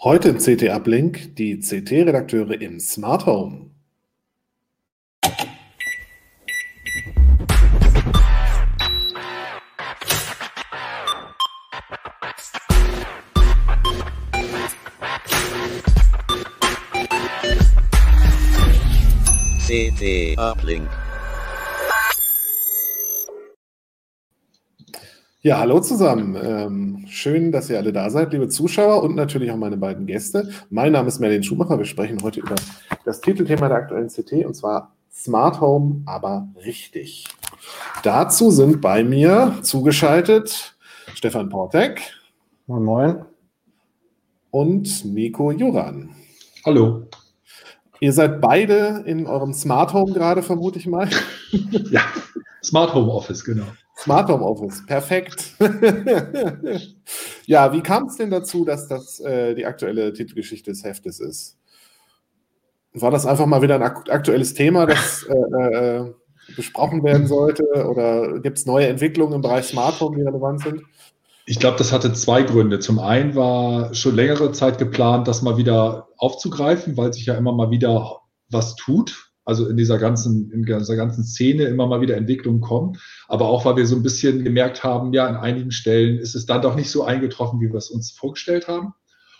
Heute im CT-Uplink die CT-Redakteure im Smart Home. CT Uplink. Ja, hallo zusammen. Ähm, schön, dass ihr alle da seid, liebe Zuschauer und natürlich auch meine beiden Gäste. Mein Name ist Merlin Schumacher. Wir sprechen heute über das Titelthema der aktuellen CT und zwar Smart Home, aber richtig. Dazu sind bei mir zugeschaltet Stefan Portek. Moin, moin. Und Nico Juran. Hallo. Ihr seid beide in eurem Smart Home gerade, vermute ich mal. Ja, Smart Home Office, genau. Smart Home Office, perfekt. ja, wie kam es denn dazu, dass das äh, die aktuelle Titelgeschichte des Heftes ist? War das einfach mal wieder ein aktuelles Thema, das äh, äh, besprochen werden sollte? Oder gibt es neue Entwicklungen im Bereich Smart Home, die relevant sind? Ich glaube, das hatte zwei Gründe. Zum einen war schon längere Zeit geplant, das mal wieder aufzugreifen, weil sich ja immer mal wieder was tut also in dieser ganzen, in dieser ganzen Szene immer mal wieder Entwicklungen kommen. Aber auch, weil wir so ein bisschen gemerkt haben, ja, an einigen Stellen ist es dann doch nicht so eingetroffen, wie wir es uns vorgestellt haben.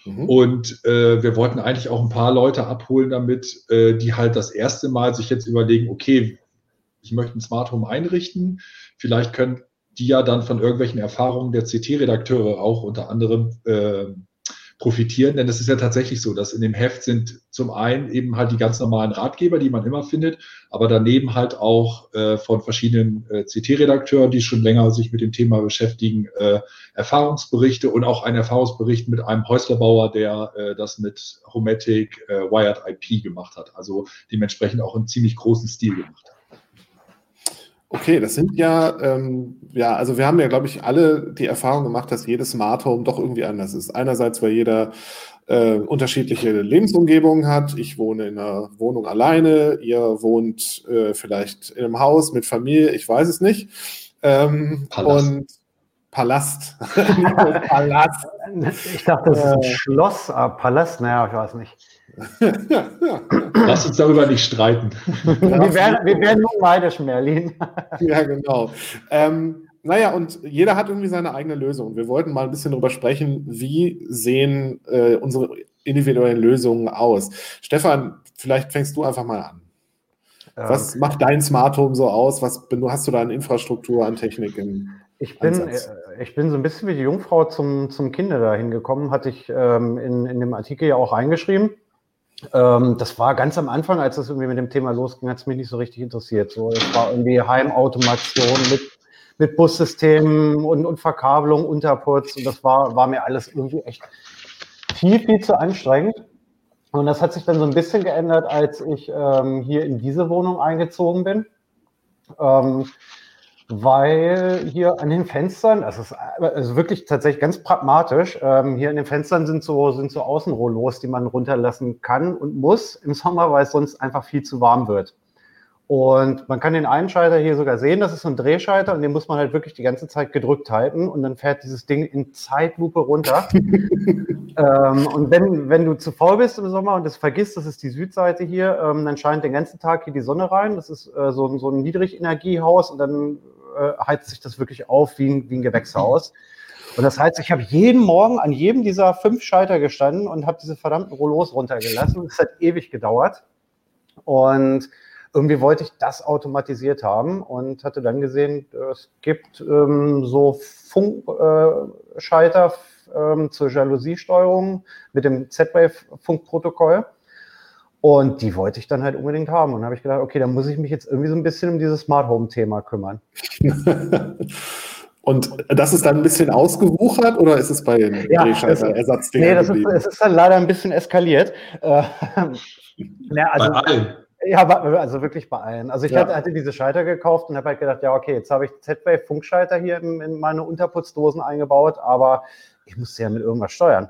Mhm. Und äh, wir wollten eigentlich auch ein paar Leute abholen damit, äh, die halt das erste Mal sich jetzt überlegen, okay, ich möchte ein Smart Home einrichten. Vielleicht können die ja dann von irgendwelchen Erfahrungen der CT-Redakteure auch unter anderem äh, profitieren. Denn es ist ja tatsächlich so, dass in dem Heft sind zum einen eben halt die ganz normalen Ratgeber, die man immer findet, aber daneben halt auch äh, von verschiedenen äh, CT-Redakteuren, die schon länger sich mit dem Thema beschäftigen, äh, Erfahrungsberichte und auch ein Erfahrungsbericht mit einem Häuslerbauer, der äh, das mit Homatic äh, Wired IP gemacht hat. Also dementsprechend auch im ziemlich großen Stil gemacht hat. Okay, das sind ja, ähm, ja, also wir haben ja, glaube ich, alle die Erfahrung gemacht, dass jedes Smart Home doch irgendwie anders ist. Einerseits, weil jeder äh, unterschiedliche Lebensumgebungen hat. Ich wohne in einer Wohnung alleine, ihr wohnt äh, vielleicht in einem Haus mit Familie, ich weiß es nicht. Ähm, Palast. Und Palast. Palast. Ich dachte, das ist ein äh, Schloss, aber Palast, naja, ich weiß nicht. Lass uns darüber nicht streiten. wir, werden, wir werden nun neidisch, Merlin. ja, genau. Ähm, naja, und jeder hat irgendwie seine eigene Lösung. Wir wollten mal ein bisschen darüber sprechen, wie sehen äh, unsere individuellen Lösungen aus. Stefan, vielleicht fängst du einfach mal an. Was okay. macht dein Smart Home so aus? Was hast du da an Infrastruktur, an Technik im ich bin, äh, ich bin so ein bisschen wie die Jungfrau zum, zum Kinder dahin gekommen, hatte ich ähm, in, in dem Artikel ja auch reingeschrieben. Ähm, das war ganz am Anfang, als das irgendwie mit dem Thema losging, hat es mich nicht so richtig interessiert. So, es war irgendwie Heimautomation mit, mit Bussystemen und, und Verkabelung, Unterputz und das war, war mir alles irgendwie echt viel, viel zu anstrengend. Und das hat sich dann so ein bisschen geändert, als ich ähm, hier in diese Wohnung eingezogen bin. Ähm, weil hier an den Fenstern, das ist also wirklich tatsächlich ganz pragmatisch, ähm, hier an den Fenstern sind so, sind so Außenrollos, die man runterlassen kann und muss im Sommer, weil es sonst einfach viel zu warm wird. Und man kann den einen Schalter hier sogar sehen, das ist so ein Drehschalter und den muss man halt wirklich die ganze Zeit gedrückt halten und dann fährt dieses Ding in Zeitlupe runter. ähm, und wenn, wenn du zu faul bist im Sommer und es vergisst, das ist die Südseite hier, ähm, dann scheint den ganzen Tag hier die Sonne rein. Das ist äh, so, so ein Niedrigenergiehaus und dann äh, heizt sich das wirklich auf wie ein, wie ein Gewächshaus. Und das heißt, ich habe jeden Morgen an jedem dieser fünf Schalter gestanden und habe diese verdammten Rollos runtergelassen. Es hat ewig gedauert. Und irgendwie wollte ich das automatisiert haben und hatte dann gesehen, es gibt ähm, so Funkschalter äh, ähm, zur Jalousiesteuerung mit dem Z-Wave-Funkprotokoll. Und die wollte ich dann halt unbedingt haben. Und habe ich gedacht, okay, dann muss ich mich jetzt irgendwie so ein bisschen um dieses Smart Home-Thema kümmern. Und das ist dann ein bisschen ausgewuchert oder ist es bei den ja, Ersatzdinger? Nee, das ist, es ist dann leider ein bisschen eskaliert. Äh, na, also, bei allen. Ja, also wirklich bei allen. Also ich ja. hatte, hatte, diese Schalter gekauft und habe halt gedacht, ja, okay, jetzt habe ich Z-Wave-Funkschalter hier in, in meine Unterputzdosen eingebaut, aber ich musste ja mit irgendwas steuern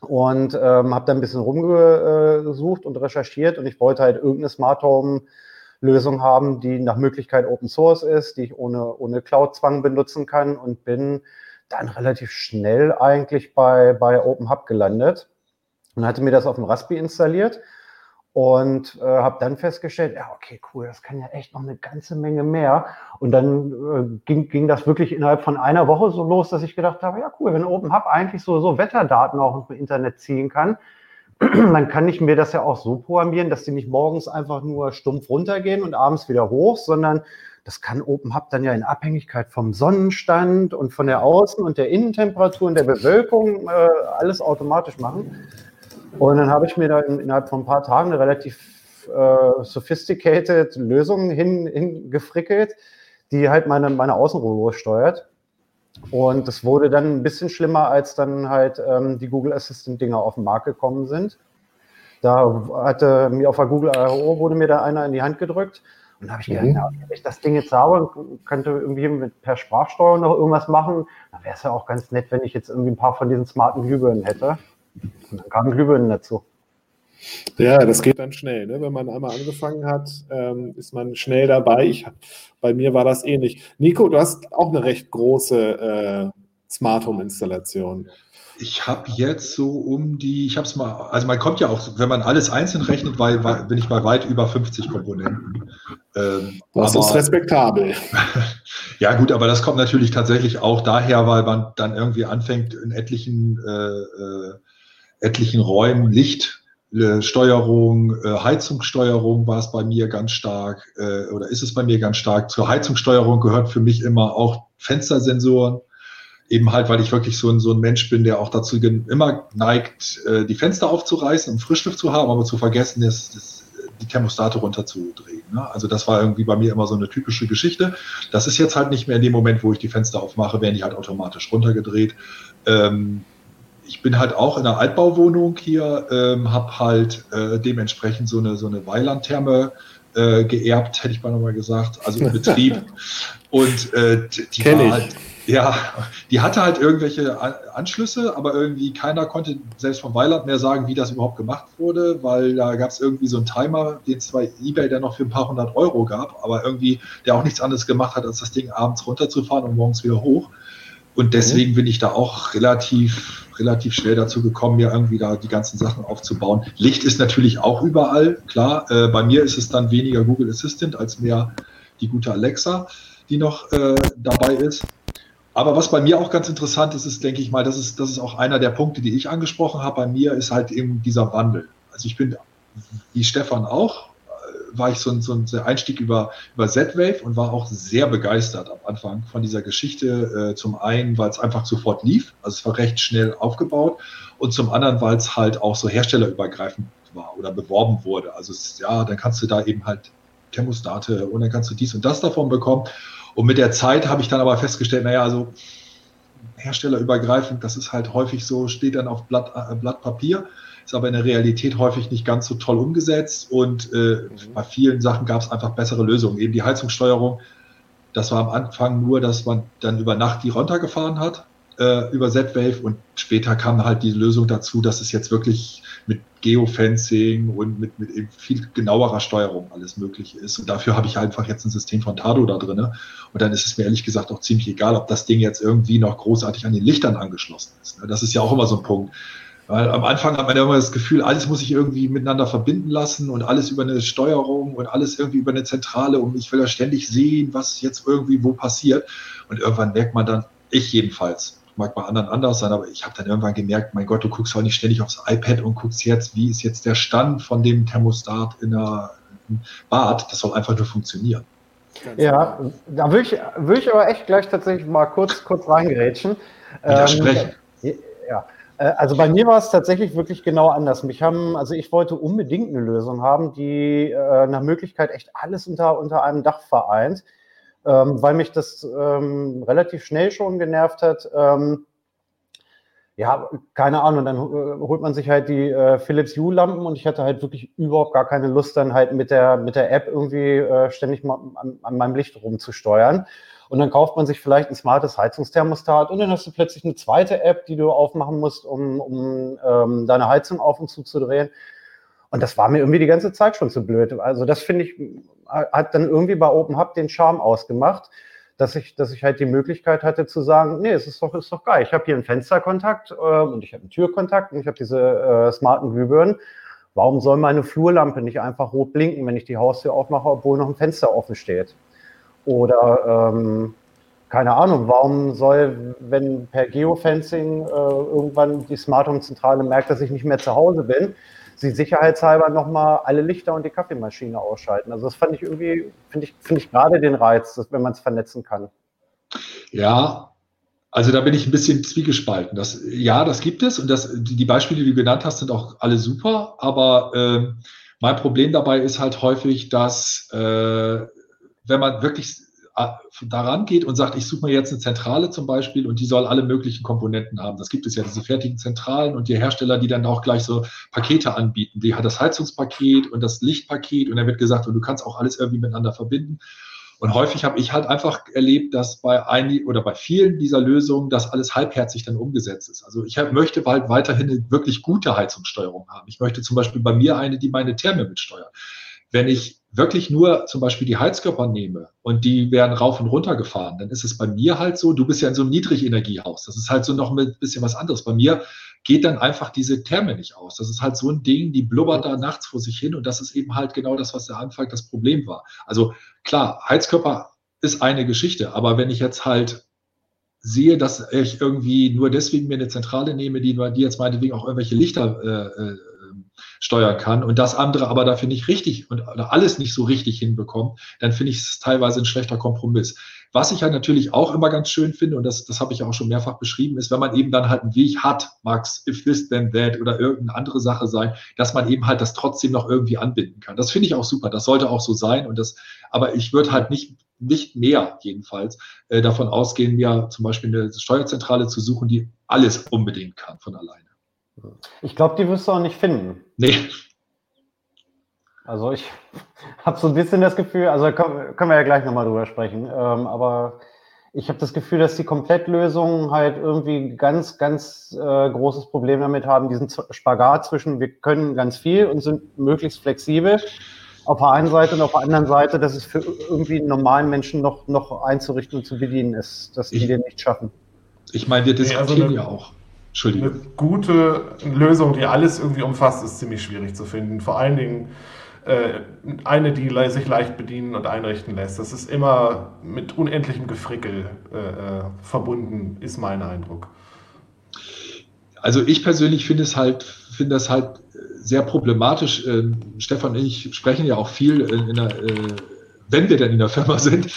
und ähm, habe dann ein bisschen rumgesucht und recherchiert und ich wollte halt irgendeine Smart Home Lösung haben, die nach Möglichkeit Open Source ist, die ich ohne, ohne Cloud-Zwang benutzen kann und bin dann relativ schnell eigentlich bei, bei Open Hub gelandet. und hatte mir das auf dem Raspi installiert und äh, habe dann festgestellt, ja, okay, cool, das kann ja echt noch eine ganze Menge mehr. Und dann äh, ging, ging das wirklich innerhalb von einer Woche so los, dass ich gedacht habe, ja, cool, wenn OpenHub eigentlich so, so Wetterdaten auch im Internet ziehen kann, dann kann ich mir das ja auch so programmieren, dass die nicht morgens einfach nur stumpf runtergehen und abends wieder hoch, sondern das kann OpenHub dann ja in Abhängigkeit vom Sonnenstand und von der Außen- und der Innentemperatur und der Bewölkung äh, alles automatisch machen. Und dann habe ich mir da innerhalb von ein paar Tagen eine relativ äh, sophisticated Lösung hin, hingefrickelt, die halt meine, meine Außenruhe steuert. Und es wurde dann ein bisschen schlimmer, als dann halt ähm, die Google Assistant-Dinger auf den Markt gekommen sind. Da hatte mir auf der Google I.O. wurde mir da einer in die Hand gedrückt. Und da habe ich gedacht, mhm. ja, wenn ich das Ding jetzt habe und könnte irgendwie mit, per Sprachsteuerung noch irgendwas machen, dann wäre es ja auch ganz nett, wenn ich jetzt irgendwie ein paar von diesen smarten Glühbirnen hätte. Und dann kamen Glühbirnen dazu. Ja, das geht dann schnell. Ne? Wenn man einmal angefangen hat, ähm, ist man schnell dabei. Ich, bei mir war das ähnlich. Nico, du hast auch eine recht große äh, Smart Home Installation. Ich habe jetzt so um die, ich habe es mal, also man kommt ja auch, wenn man alles einzeln rechnet, weil, bin ich bei weit über 50 Komponenten. Ähm, das aber, ist respektabel. ja gut, aber das kommt natürlich tatsächlich auch daher, weil man dann irgendwie anfängt, in etlichen, äh, äh, etlichen Räumen Licht äh, Steuerung, äh, Heizungssteuerung war es bei mir ganz stark äh, oder ist es bei mir ganz stark. Zur Heizungssteuerung gehört für mich immer auch Fenstersensoren. Eben halt, weil ich wirklich so ein, so ein Mensch bin, der auch dazu immer neigt, die Fenster aufzureißen, um Frischluft zu haben, aber zu vergessen, das, das, die Thermostate runterzudrehen. Ne? Also das war irgendwie bei mir immer so eine typische Geschichte. Das ist jetzt halt nicht mehr in dem Moment, wo ich die Fenster aufmache, werden die halt automatisch runtergedreht. Ähm, ich bin halt auch in einer Altbauwohnung hier, ähm, habe halt äh, dementsprechend so eine, so eine Weilandtherme äh, geerbt, hätte ich mal nochmal gesagt, also im Betrieb. Und äh, die Kenn war halt, ja, die hatte halt irgendwelche Anschlüsse, aber irgendwie keiner konnte selbst vom Weiland mehr sagen, wie das überhaupt gemacht wurde, weil da gab es irgendwie so einen Timer, den zwar eBay dann noch für ein paar hundert Euro gab, aber irgendwie der auch nichts anderes gemacht hat, als das Ding abends runterzufahren und morgens wieder hoch. Und deswegen bin ich da auch relativ, relativ schnell dazu gekommen, mir irgendwie da die ganzen Sachen aufzubauen. Licht ist natürlich auch überall, klar. Äh, bei mir ist es dann weniger Google Assistant als mehr die gute Alexa, die noch äh, dabei ist. Aber was bei mir auch ganz interessant ist, ist, denke ich mal, das ist, das ist auch einer der Punkte, die ich angesprochen habe. Bei mir ist halt eben dieser Wandel. Also ich bin, wie Stefan auch, war ich so ein, so ein Einstieg über, über Z-Wave und war auch sehr begeistert am Anfang von dieser Geschichte. Äh, zum einen, weil es einfach sofort lief, also es war recht schnell aufgebaut und zum anderen, weil es halt auch so herstellerübergreifend war oder beworben wurde. Also es, ja, dann kannst du da eben halt Thermostate und dann kannst du dies und das davon bekommen. Und mit der Zeit habe ich dann aber festgestellt, naja, also herstellerübergreifend, das ist halt häufig so, steht dann auf Blatt, äh, Blatt Papier ist aber in der Realität häufig nicht ganz so toll umgesetzt und äh, mhm. bei vielen Sachen gab es einfach bessere Lösungen. Eben die Heizungssteuerung, das war am Anfang nur, dass man dann über Nacht die runtergefahren hat äh, über Z-Wave und später kam halt die Lösung dazu, dass es jetzt wirklich mit Geofencing und mit, mit eben viel genauerer Steuerung alles möglich ist. Und dafür habe ich einfach jetzt ein System von Tado da drin. Und dann ist es mir ehrlich gesagt auch ziemlich egal, ob das Ding jetzt irgendwie noch großartig an den Lichtern angeschlossen ist. Das ist ja auch immer so ein Punkt. Weil am Anfang hat man ja immer das Gefühl, alles muss sich irgendwie miteinander verbinden lassen und alles über eine Steuerung und alles irgendwie über eine Zentrale und ich will ja ständig sehen, was jetzt irgendwie wo passiert. Und irgendwann merkt man dann, ich jedenfalls, mag bei anderen anders sein, aber ich habe dann irgendwann gemerkt, mein Gott, du guckst auch nicht ständig aufs iPad und guckst jetzt, wie ist jetzt der Stand von dem Thermostat in der Bad. Das soll einfach nur funktionieren. Ja, da würde ich, will ich aber echt gleich tatsächlich mal kurz, kurz reingerätschen. Widersprechen. Ähm, ja, also bei mir war es tatsächlich wirklich genau anders. Mich haben, also ich wollte unbedingt eine Lösung haben, die äh, nach Möglichkeit echt alles unter, unter einem Dach vereint, ähm, weil mich das ähm, relativ schnell schon genervt hat. Ähm, ja, keine Ahnung, dann äh, holt man sich halt die äh, Philips Hue Lampen und ich hatte halt wirklich überhaupt gar keine Lust, dann halt mit der, mit der App irgendwie äh, ständig mal an, an meinem Licht rumzusteuern. Und dann kauft man sich vielleicht ein smartes Heizungsthermostat und dann hast du plötzlich eine zweite App, die du aufmachen musst, um, um ähm, deine Heizung auf und zu zu drehen. Und das war mir irgendwie die ganze Zeit schon zu blöd. Also das finde ich, hat dann irgendwie bei OpenHub den Charme ausgemacht. Dass ich, dass ich halt die Möglichkeit hatte zu sagen, nee, es ist doch, ist doch geil. Ich habe hier einen Fensterkontakt äh, und ich habe einen Türkontakt und ich habe diese äh, smarten Glühbirnen. Warum soll meine Flurlampe nicht einfach rot blinken, wenn ich die Haustür aufmache, obwohl noch ein Fenster offen steht? Oder ähm, keine Ahnung, warum soll, wenn per Geofencing äh, irgendwann die Smart Home Zentrale merkt, dass ich nicht mehr zu Hause bin, sie sicherheitshalber nochmal alle Lichter und die Kaffeemaschine ausschalten. Also das fand ich irgendwie, finde ich, finde ich gerade den Reiz, dass, wenn man es vernetzen kann. Ja, also da bin ich ein bisschen zwiegespalten. Das, ja, das gibt es und das, die Beispiele, die du genannt hast, sind auch alle super, aber äh, mein Problem dabei ist halt häufig, dass äh, wenn man wirklich daran geht und sagt, ich suche mir jetzt eine Zentrale zum Beispiel und die soll alle möglichen Komponenten haben. Das gibt es ja, diese fertigen Zentralen und die Hersteller, die dann auch gleich so Pakete anbieten. Die hat das Heizungspaket und das Lichtpaket und dann wird gesagt, und du kannst auch alles irgendwie miteinander verbinden. Und häufig habe ich halt einfach erlebt, dass bei einigen oder bei vielen dieser Lösungen das alles halbherzig dann umgesetzt ist. Also ich möchte halt weiterhin eine wirklich gute Heizungssteuerung haben. Ich möchte zum Beispiel bei mir eine, die meine Therme mitsteuert. Wenn ich wirklich nur zum Beispiel die Heizkörper nehme und die werden rauf und runter gefahren, dann ist es bei mir halt so, du bist ja in so einem Niedrigenergiehaus. Das ist halt so noch ein bisschen was anderes. Bei mir geht dann einfach diese Therme nicht aus. Das ist halt so ein Ding, die blubbert da nachts vor sich hin und das ist eben halt genau das, was der Anfang das Problem war. Also klar, Heizkörper ist eine Geschichte, aber wenn ich jetzt halt sehe, dass ich irgendwie nur deswegen mir eine Zentrale nehme, die, die jetzt meinetwegen auch irgendwelche Lichter äh, äh steuern kann und das andere aber dafür nicht richtig und alles nicht so richtig hinbekommt, dann finde ich es teilweise ein schlechter Kompromiss. Was ich halt natürlich auch immer ganz schön finde, und das, das habe ich auch schon mehrfach beschrieben, ist, wenn man eben dann halt einen Weg hat, Max, if this, then that oder irgendeine andere Sache sein, dass man eben halt das trotzdem noch irgendwie anbinden kann. Das finde ich auch super. Das sollte auch so sein. Und das, aber ich würde halt nicht, nicht mehr jedenfalls äh, davon ausgehen, mir zum Beispiel eine Steuerzentrale zu suchen, die alles unbedingt kann von alleine. Ich glaube, die wirst du auch nicht finden. Nee. Also ich habe so ein bisschen das Gefühl, also können, wir ja gleich nochmal drüber sprechen, ähm, aber ich habe das Gefühl, dass die Komplettlösungen halt irgendwie ganz, ganz äh, großes Problem damit haben, diesen Spagat zwischen, wir können ganz viel und sind möglichst flexibel auf der einen Seite und auf der anderen Seite, dass es für irgendwie einen normalen Menschen noch, noch einzurichten und zu bedienen ist, dass die ich, den nicht schaffen. Ich meine, wir diskutieren also ja auch Entschuldigung. Eine gute Lösung, die alles irgendwie umfasst, ist ziemlich schwierig zu finden. Vor allen Dingen äh, eine, die sich leicht bedienen und einrichten lässt. Das ist immer mit unendlichem Gefrickel äh, äh, verbunden, ist mein Eindruck. Also ich persönlich finde es halt, finde das halt sehr problematisch. Ähm, Stefan und ich sprechen ja auch viel der, äh, wenn wir denn in der Firma sind,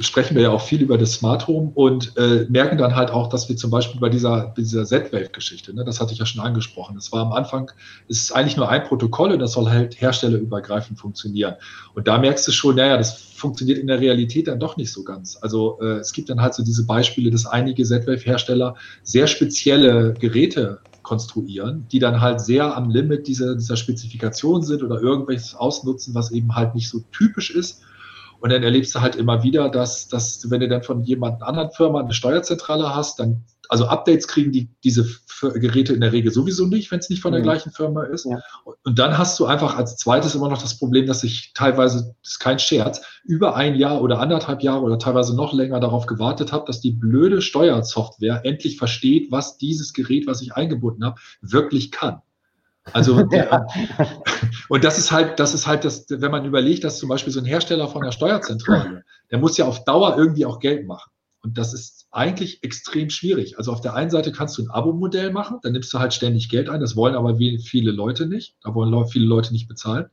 sprechen wir ja auch viel über das Smart Home und äh, merken dann halt auch, dass wir zum Beispiel bei dieser, dieser Z-Wave-Geschichte, ne, das hatte ich ja schon angesprochen, das war am Anfang, es ist eigentlich nur ein Protokoll und das soll halt herstellerübergreifend funktionieren. Und da merkst du schon, naja, das funktioniert in der Realität dann doch nicht so ganz. Also äh, es gibt dann halt so diese Beispiele, dass einige Z-Wave-Hersteller sehr spezielle Geräte konstruieren, die dann halt sehr am Limit dieser, dieser Spezifikation sind oder irgendwelches ausnutzen, was eben halt nicht so typisch ist und dann erlebst du halt immer wieder, dass, dass wenn du dann von jemand anderen Firma eine Steuerzentrale hast, dann, also Updates kriegen die diese Geräte in der Regel sowieso nicht, wenn es nicht von der mhm. gleichen Firma ist. Ja. Und dann hast du einfach als zweites immer noch das Problem, dass ich teilweise, das ist kein Scherz, über ein Jahr oder anderthalb Jahre oder teilweise noch länger darauf gewartet habe, dass die blöde Steuersoftware endlich versteht, was dieses Gerät, was ich eingebunden habe, wirklich kann. Also, ja. und das ist halt, das ist halt das, wenn man überlegt, dass zum Beispiel so ein Hersteller von der Steuerzentrale, der muss ja auf Dauer irgendwie auch Geld machen. Und das ist eigentlich extrem schwierig. Also auf der einen Seite kannst du ein Abo-Modell machen, dann nimmst du halt ständig Geld ein. Das wollen aber viele Leute nicht. Da wollen viele Leute nicht bezahlen.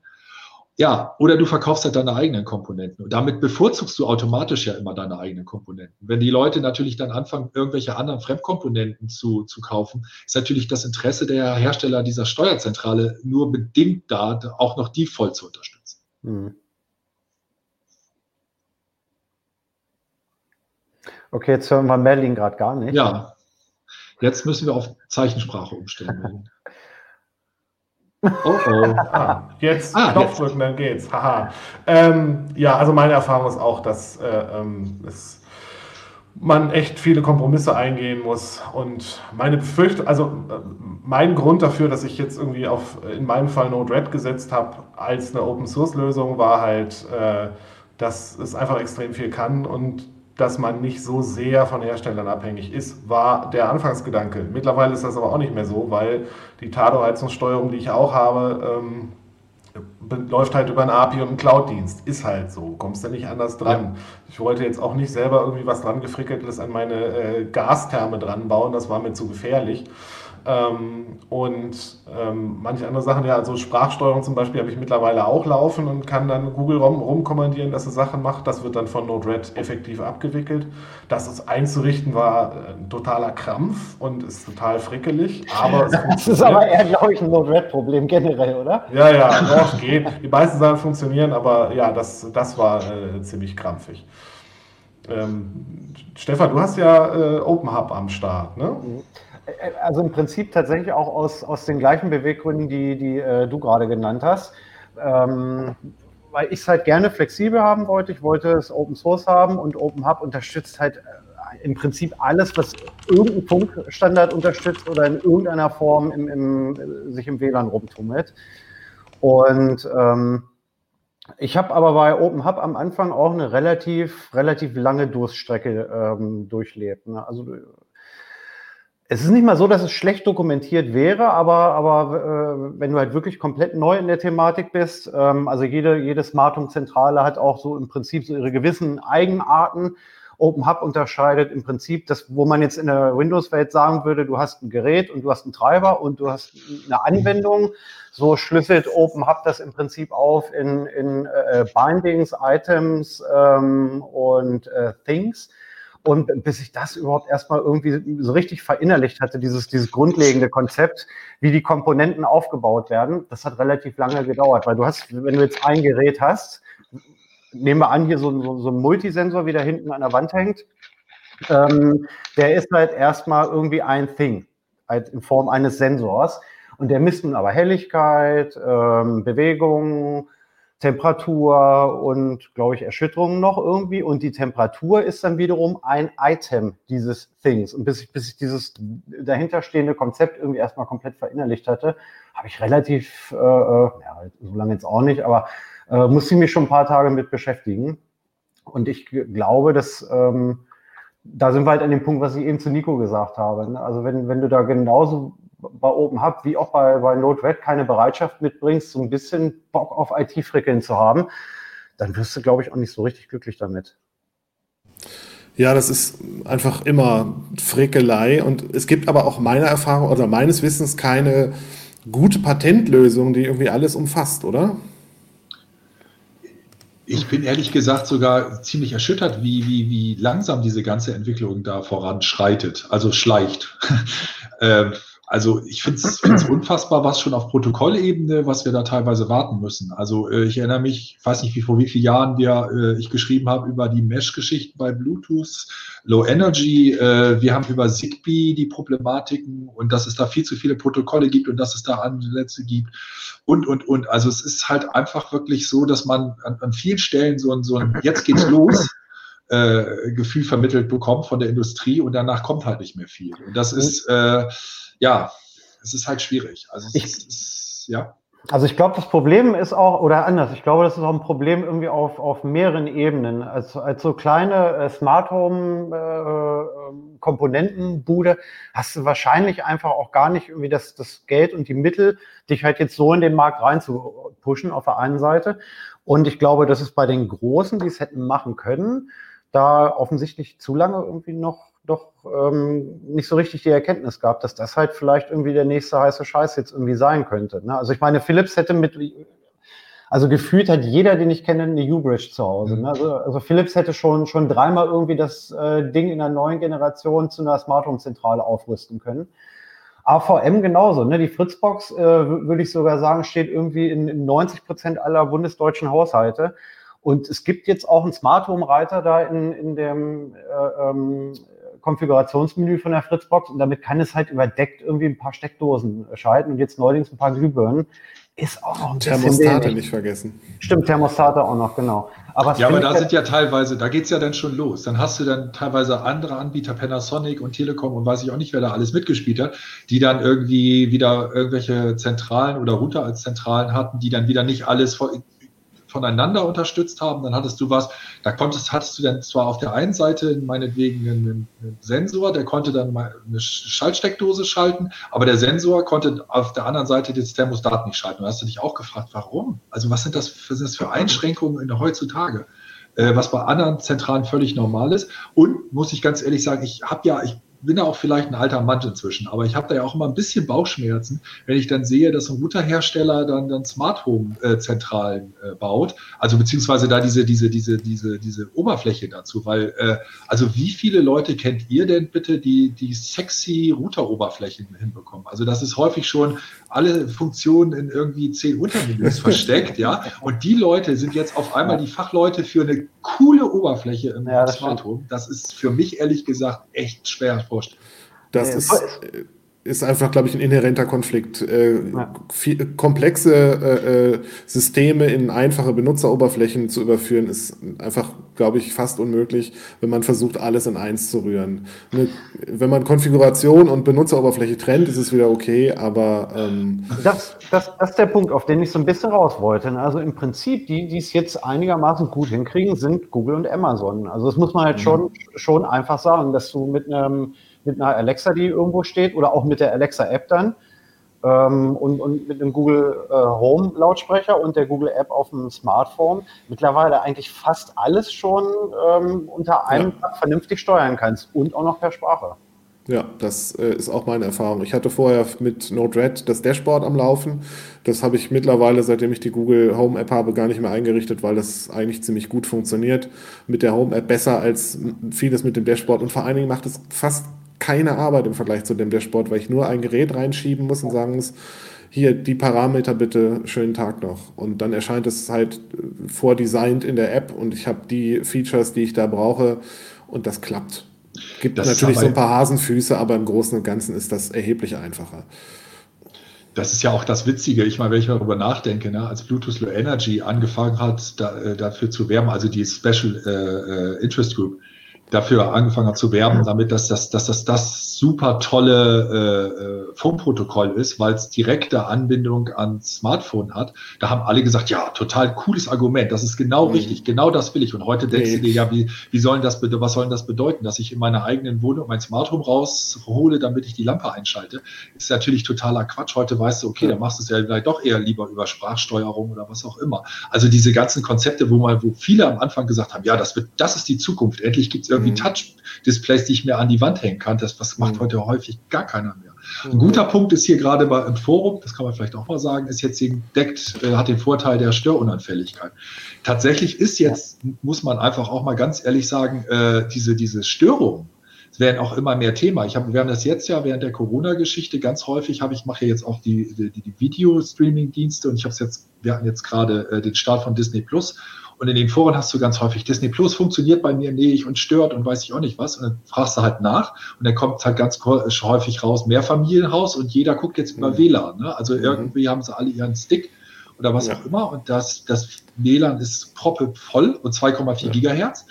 Ja, oder du verkaufst halt deine eigenen Komponenten. Und damit bevorzugst du automatisch ja immer deine eigenen Komponenten. Wenn die Leute natürlich dann anfangen, irgendwelche anderen Fremdkomponenten zu, zu kaufen, ist natürlich das Interesse der Hersteller dieser Steuerzentrale nur bedingt da, auch noch die voll zu unterstützen. Hm. Okay, jetzt hören wir Merlin gerade gar nicht. Ja, jetzt müssen wir auf Zeichensprache umstellen. Oh oh. Ah, jetzt ah, Knopf drücken, dann geht's. Haha. Ähm, ja, also meine Erfahrung ist auch, dass äh, ähm, es, man echt viele Kompromisse eingehen muss. Und meine Befürchtung, also äh, mein Grund dafür, dass ich jetzt irgendwie auf in meinem Fall Node-RED gesetzt habe als eine Open-Source-Lösung, war halt, äh, dass es einfach extrem viel kann und dass man nicht so sehr von Herstellern abhängig ist, war der Anfangsgedanke. Mittlerweile ist das aber auch nicht mehr so, weil die Tado-Heizungssteuerung, die ich auch habe, ähm, läuft halt über ein API und einen Cloud-Dienst. Ist halt so. Kommst du nicht anders dran. Ja. Ich wollte jetzt auch nicht selber irgendwie was dran gefrickeltes an meine äh, Gastherme dran bauen. Das war mir zu gefährlich. Ähm, und ähm, manche andere Sachen, ja, also Sprachsteuerung zum Beispiel habe ich mittlerweile auch laufen und kann dann Google rum, rumkommandieren, dass es Sachen macht. Das wird dann von Node-RED effektiv abgewickelt. Das ist einzurichten war ein totaler Krampf und ist total frickelig. Aber es das ist aber eher, glaube ich, ein Node-RED-Problem generell, oder? Ja, ja, doch, geht. Die meisten Sachen funktionieren, aber ja, das, das war äh, ziemlich krampfig. Ähm, Stefan, du hast ja äh, OpenHub am Start, ne? Mhm. Also im Prinzip tatsächlich auch aus, aus den gleichen Beweggründen, die, die äh, du gerade genannt hast. Ähm, weil ich es halt gerne flexibel haben wollte. Ich wollte es Open Source haben und Open Hub unterstützt halt äh, im Prinzip alles, was irgendeinen Funkstandard unterstützt oder in irgendeiner Form im, im, sich im WLAN rumtummelt. Und ähm, ich habe aber bei Open Hub am Anfang auch eine relativ, relativ lange Durststrecke ähm, durchlebt. Ne? Also es ist nicht mal so, dass es schlecht dokumentiert wäre, aber, aber äh, wenn du halt wirklich komplett neu in der Thematik bist, ähm, also jede, jede Smart Home Zentrale hat auch so im Prinzip so ihre gewissen Eigenarten. Open Hub unterscheidet im Prinzip das, wo man jetzt in der Windows-Welt sagen würde, du hast ein Gerät und du hast einen Treiber und du hast eine Anwendung. So schlüsselt Open Hub das im Prinzip auf in, in äh, Bindings, Items ähm, und äh, Things. Und bis ich das überhaupt erstmal irgendwie so richtig verinnerlicht hatte, dieses, dieses grundlegende Konzept, wie die Komponenten aufgebaut werden, das hat relativ lange gedauert, weil du hast, wenn du jetzt ein Gerät hast, nehmen wir an, hier so, so, so ein Multisensor, wie der hinten an der Wand hängt, ähm, der ist halt erstmal irgendwie ein Thing, halt in Form eines Sensors. Und der misst nun aber Helligkeit, ähm, Bewegung, Temperatur und, glaube ich, Erschütterungen noch irgendwie. Und die Temperatur ist dann wiederum ein Item dieses Things. Und bis ich, bis ich dieses dahinterstehende Konzept irgendwie erstmal komplett verinnerlicht hatte, habe ich relativ, äh, äh, ja, so lange jetzt auch nicht, aber äh, musste ich mich schon ein paar Tage mit beschäftigen. Und ich glaube, dass ähm, da sind wir halt an dem Punkt, was ich eben zu Nico gesagt habe. Ne? Also wenn, wenn du da genauso bei Open Hub wie auch bei, bei Node-RED keine Bereitschaft mitbringst, so ein bisschen Bock auf IT-Frickeln zu haben, dann wirst du, glaube ich, auch nicht so richtig glücklich damit. Ja, das ist einfach immer Frickelei und es gibt aber auch meiner Erfahrung oder meines Wissens keine gute Patentlösung, die irgendwie alles umfasst, oder? Ich bin ehrlich gesagt sogar ziemlich erschüttert, wie, wie, wie langsam diese ganze Entwicklung da voranschreitet, also schleicht. ähm, also ich finde es unfassbar, was schon auf Protokollebene, was wir da teilweise warten müssen. Also äh, ich erinnere mich, weiß nicht, wie vor wie vielen Jahren wir, äh, ich geschrieben habe über die Mesh-Geschichten bei Bluetooth, Low Energy. Äh, wir haben über Zigbee die Problematiken und dass es da viel zu viele Protokolle gibt und dass es da Ansätze gibt und, und, und. Also es ist halt einfach wirklich so, dass man an, an vielen Stellen so ein, so ein Jetzt geht's los. Äh, Gefühl vermittelt bekommt von der Industrie und danach kommt halt nicht mehr viel. Und das ist äh, ja, es ist halt schwierig. Also ich, ist, ja. Also ich glaube, das Problem ist auch, oder anders, ich glaube, das ist auch ein Problem irgendwie auf, auf mehreren Ebenen. Als, als so kleine äh, Smart Home äh, Komponentenbude hast du wahrscheinlich einfach auch gar nicht irgendwie das, das Geld und die Mittel, dich halt jetzt so in den Markt reinzupushen auf der einen Seite. Und ich glaube, das ist bei den Großen, die es hätten machen können, da offensichtlich zu lange irgendwie noch doch ähm, nicht so richtig die Erkenntnis gab, dass das halt vielleicht irgendwie der nächste heiße Scheiß jetzt irgendwie sein könnte. Ne? Also ich meine, Philips hätte mit, also gefühlt hat jeder, den ich kenne, eine U-Bridge zu Hause. Ne? Also, also Philips hätte schon, schon dreimal irgendwie das äh, Ding in der neuen Generation zu einer Smart Home Zentrale aufrüsten können. AVM genauso. Ne? Die Fritzbox, äh, würde ich sogar sagen, steht irgendwie in, in 90 Prozent aller bundesdeutschen Haushalte. Und es gibt jetzt auch einen Smart Home Reiter da in, in dem äh, ähm, Konfigurationsmenü von der Fritzbox und damit kann es halt überdeckt irgendwie ein paar Steckdosen schalten und jetzt neuerdings ein paar Glühbirnen. Ist auch noch ein Thermostate nicht vergessen. Stimmt, Thermostate auch noch, genau. Aber ja, aber da sind ja teilweise, da geht es ja dann schon los. Dann hast du dann teilweise andere Anbieter, Panasonic und Telekom und weiß ich auch nicht, wer da alles mitgespielt hat, die dann irgendwie wieder irgendwelche Zentralen oder Router als Zentralen hatten, die dann wieder nicht alles voneinander unterstützt haben. Dann hattest du was, da konntest, hattest du dann zwar auf der einen Seite meinetwegen einen, einen Sensor, der konnte dann mal eine Schaltsteckdose schalten, aber der Sensor konnte auf der anderen Seite das Thermostat nicht schalten. Da hast du dich auch gefragt, warum? Also was sind das, was sind das für Einschränkungen in der heutzutage? Äh, was bei anderen Zentralen völlig normal ist. Und muss ich ganz ehrlich sagen, ich habe ja, ich bin ja auch vielleicht ein alter Mann inzwischen, aber ich habe da ja auch immer ein bisschen Bauchschmerzen, wenn ich dann sehe, dass ein Routerhersteller dann, dann Smart Home äh, Zentralen äh, baut, also beziehungsweise da diese, diese, diese, diese, diese Oberfläche dazu, weil, äh, also wie viele Leute kennt ihr denn bitte, die, die sexy Router-Oberflächen hinbekommen? Also das ist häufig schon alle Funktionen in irgendwie zehn Untermenüs versteckt, ja, und die Leute sind jetzt auf einmal die Fachleute für eine coole Oberfläche im ja, Smart Home. Das ist für mich ehrlich gesagt echt schwer vorstellen. Das ist, äh, ist einfach, glaube ich, ein inhärenter Konflikt. Äh, ja. viel, komplexe äh, äh, Systeme in einfache Benutzeroberflächen zu überführen, ist einfach, glaube ich, fast unmöglich, wenn man versucht, alles in eins zu rühren. Ne, wenn man Konfiguration und Benutzeroberfläche trennt, ist es wieder okay, aber. Ähm das, das, das ist der Punkt, auf den ich so ein bisschen raus wollte. Ne? Also im Prinzip, die, die es jetzt einigermaßen gut hinkriegen, sind Google und Amazon. Also das muss man halt mhm. schon, schon einfach sagen, dass du mit einem mit einer Alexa, die irgendwo steht, oder auch mit der Alexa-App dann ähm, und, und mit einem Google äh, Home Lautsprecher und der Google App auf dem Smartphone mittlerweile eigentlich fast alles schon ähm, unter einem ja. vernünftig steuern kannst und auch noch per Sprache. Ja, das äh, ist auch meine Erfahrung. Ich hatte vorher mit Node-RED das Dashboard am Laufen. Das habe ich mittlerweile, seitdem ich die Google Home App habe, gar nicht mehr eingerichtet, weil das eigentlich ziemlich gut funktioniert. Mit der Home App besser als vieles mit dem Dashboard und vor allen Dingen macht es fast keine Arbeit im Vergleich zu dem Dashboard, weil ich nur ein Gerät reinschieben muss und sagen muss, hier die Parameter bitte, schönen Tag noch. Und dann erscheint es halt äh, vordesignt in der App und ich habe die Features, die ich da brauche und das klappt. Gibt das natürlich so ein paar Hasenfüße, aber im Großen und Ganzen ist das erheblich einfacher. Das ist ja auch das Witzige. Ich meine, wenn ich darüber nachdenke, ne, als Bluetooth Low Energy angefangen hat, da, äh, dafür zu werben, also die Special äh, äh Interest Group, dafür angefangen hat zu werben, damit dass das, dass das, das super tolle äh, äh Funkprotokoll ist, weil es direkte Anbindung ans Smartphone hat. Da haben alle gesagt, ja, total cooles Argument, das ist genau mhm. richtig, genau das will ich. Und heute denkst du dir, ja, wie, wie sollen das, was soll das bedeuten, dass ich in meiner eigenen Wohnung mein Smartphone raushole, damit ich die Lampe einschalte? Ist natürlich totaler Quatsch. Heute weißt du, okay, ja. dann machst du es ja vielleicht doch eher lieber über Sprachsteuerung oder was auch immer. Also diese ganzen Konzepte, wo mal, wo viele am Anfang gesagt haben, ja, das wird, das ist die Zukunft. Endlich gibt es irgendwie mhm. Touch-Displays, die ich mir an die Wand hängen kann. Das was macht mhm. heute häufig gar keiner mehr. Mhm. Ein guter Punkt ist hier gerade bei, im Forum, das kann man vielleicht auch mal sagen, ist jetzt deckt, äh, hat den Vorteil der Störunanfälligkeit. Tatsächlich ist jetzt, muss man einfach auch mal ganz ehrlich sagen, äh, diese, diese Störungen, werden auch immer mehr Thema. Ich habe, wir haben das jetzt ja während der Corona-Geschichte ganz häufig, habe ich mache jetzt auch die, die, die Video-Streaming-Dienste und ich habe es jetzt, wir hatten jetzt gerade äh, den Start von Disney Plus und in den Foren hast du ganz häufig, Disney Plus funktioniert bei mir nicht und stört und weiß ich auch nicht was. Und dann fragst du halt nach und dann kommt halt ganz häufig raus, Mehrfamilienhaus und jeder guckt jetzt über mhm. WLAN. Ne? Also mhm. irgendwie haben sie alle ihren Stick oder was ja. auch immer und das, das WLAN ist proppe voll und 2,4 ja. Gigahertz.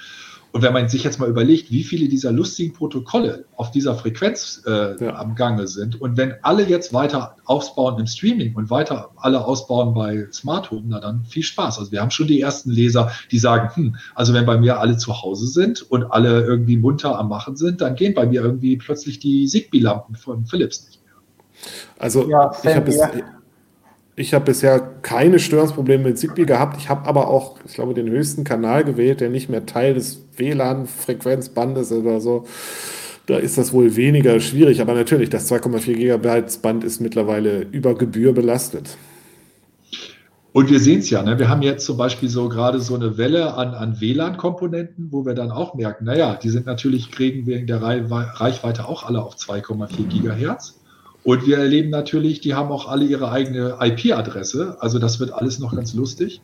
Und wenn man sich jetzt mal überlegt, wie viele dieser lustigen Protokolle auf dieser Frequenz äh, ja. am Gange sind und wenn alle jetzt weiter ausbauen im Streaming und weiter alle ausbauen bei Smart Home, na dann viel Spaß. Also wir haben schon die ersten Leser, die sagen, hm, also wenn bei mir alle zu Hause sind und alle irgendwie munter am Machen sind, dann gehen bei mir irgendwie plötzlich die Zigbee-Lampen von Philips nicht mehr. Also ja, ich habe es ich habe bisher keine Störungsprobleme mit Zigbee gehabt. Ich habe aber auch, ich glaube, den höchsten Kanal gewählt, der nicht mehr Teil des WLAN-Frequenzbandes oder so. Da ist das wohl weniger schwierig. Aber natürlich, das 2,4 Gigabyte Band ist mittlerweile über Gebühr belastet. Und wir sehen es ja, ne? wir haben jetzt zum Beispiel so gerade so eine Welle an, an WLAN-Komponenten, wo wir dann auch merken, naja, die sind natürlich, kriegen wegen der Reichweite auch alle auf 2,4 Gigahertz. Und wir erleben natürlich, die haben auch alle ihre eigene IP-Adresse. Also das wird alles noch ganz lustig.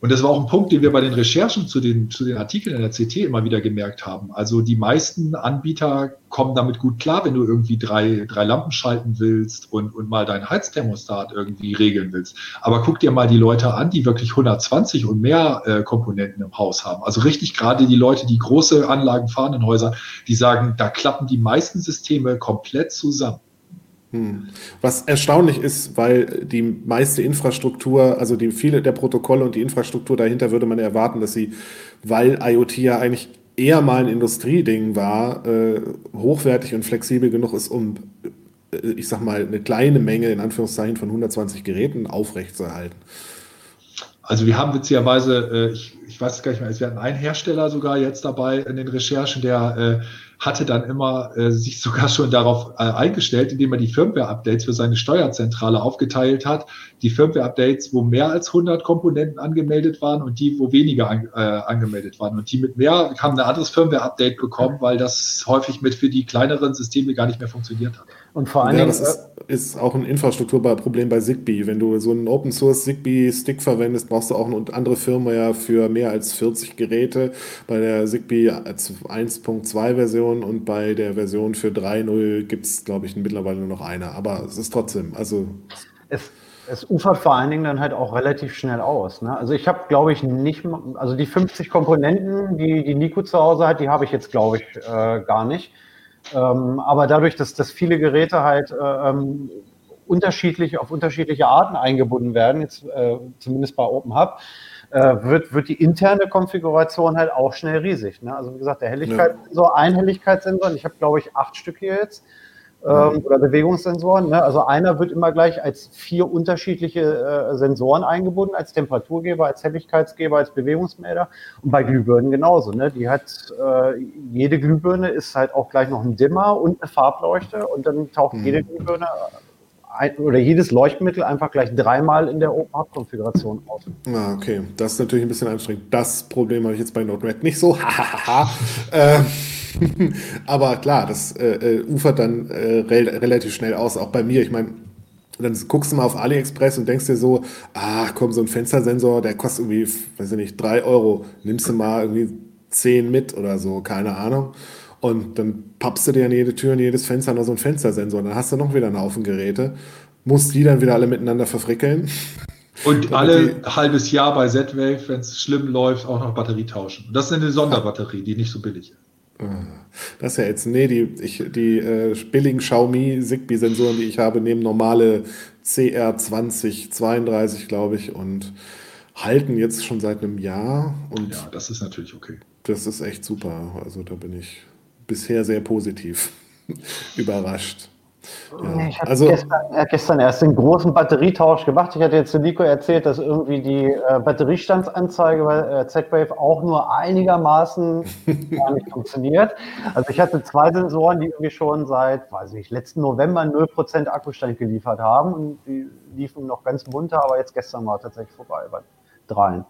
Und das war auch ein Punkt, den wir bei den Recherchen zu den, zu den Artikeln in der CT immer wieder gemerkt haben. Also die meisten Anbieter kommen damit gut klar, wenn du irgendwie drei, drei Lampen schalten willst und, und mal deinen Heizthermostat irgendwie regeln willst. Aber guck dir mal die Leute an, die wirklich 120 und mehr äh, Komponenten im Haus haben. Also richtig gerade die Leute, die große Anlagen fahren in Häusern, die sagen, da klappen die meisten Systeme komplett zusammen. Hm. Was erstaunlich ist, weil die meiste Infrastruktur, also die viele der Protokolle und die Infrastruktur dahinter würde man erwarten, dass sie, weil IoT ja eigentlich eher mal ein Industrieding war, äh, hochwertig und flexibel genug ist, um, äh, ich sag mal, eine kleine Menge in Anführungszeichen von 120 Geräten aufrechtzuerhalten. Also wir haben witzigerweise, äh, ich, ich weiß gar nicht mehr, wir hatten einen Hersteller sogar jetzt dabei in den Recherchen, der äh, hatte dann immer äh, sich sogar schon darauf äh, eingestellt, indem er die Firmware-Updates für seine Steuerzentrale aufgeteilt hat. Die Firmware-Updates, wo mehr als 100 Komponenten angemeldet waren und die, wo weniger an, äh, angemeldet waren. Und die mit mehr haben ein anderes Firmware-Update bekommen, weil das häufig mit für die kleineren Systeme gar nicht mehr funktioniert hat. Und vor allem. Ja, das ist, ist auch ein Infrastrukturproblem bei Zigbee. Wenn du so einen Open Source Zigbee-Stick verwendest, brauchst du auch eine andere Firma ja für mehr als 40 Geräte. Bei der Zigbee 1.2 Version und bei der Version für 3.0 gibt es, glaube ich, mittlerweile nur noch eine. Aber es ist trotzdem, also. Es, es ufert vor allen Dingen dann halt auch relativ schnell aus. Ne? Also ich habe, glaube ich, nicht, also die 50 Komponenten, die die Nico zu Hause hat, die habe ich jetzt, glaube ich, äh, gar nicht. Ähm, aber dadurch, dass, dass viele Geräte halt äh, ähm, unterschiedlich auf unterschiedliche Arten eingebunden werden, jetzt äh, zumindest bei OpenHub, äh, wird, wird die interne Konfiguration halt auch schnell riesig. Ne? Also wie gesagt, der Helligkeitssensor, ja. ein Helligkeitssensor, ich habe glaube ich acht Stück hier jetzt, ähm, oder Bewegungssensoren. Ne? Also einer wird immer gleich als vier unterschiedliche äh, Sensoren eingebunden, als Temperaturgeber, als Helligkeitsgeber, als Bewegungsmelder. Und bei Glühbirnen genauso. Ne? Die hat, äh, jede Glühbirne ist halt auch gleich noch ein Dimmer und eine Farbleuchte und dann taucht mhm. jede Glühbirne ein, oder jedes Leuchtmittel einfach gleich dreimal in der Open-Up-Konfiguration auf. Ah, okay. Das ist natürlich ein bisschen anstrengend. Das Problem habe ich jetzt bei Node-RED nicht so. äh, aber klar, das äh, äh, ufert dann äh, re relativ schnell aus, auch bei mir. Ich meine, dann guckst du mal auf AliExpress und denkst dir so, ah, komm, so ein Fenstersensor, der kostet irgendwie, weiß ich nicht, drei Euro. Nimmst du mal irgendwie zehn mit oder so, keine Ahnung. Und dann pappst du dir an jede Tür und jedes Fenster noch so ein Fenstersensor. Dann hast du noch wieder einen Haufen Geräte, musst die dann wieder alle miteinander verfrickeln. Und alle halbes Jahr bei Z-Wave, wenn es schlimm läuft, auch noch Batterie tauschen. Und das ist eine Sonderbatterie, die nicht so billig ist. Das ist ja jetzt, nee, die, ich, die äh, billigen Xiaomi Zigbee-Sensoren, die ich habe, nehmen normale CR2032, glaube ich, und halten jetzt schon seit einem Jahr. Und ja, das ist natürlich okay. Das ist echt super. Also da bin ich bisher sehr positiv überrascht. Ja. Ich habe also, gestern, gestern, erst den großen Batterietausch gemacht. Ich hatte jetzt zu Nico erzählt, dass irgendwie die äh, Batteriestandsanzeige bei äh, Z-Wave auch nur einigermaßen gar nicht funktioniert. Also ich hatte zwei Sensoren, die irgendwie schon seit, weiß ich, letzten November 0% Akkustand geliefert haben und die liefen noch ganz munter, aber jetzt gestern war tatsächlich vorbei bei dreien.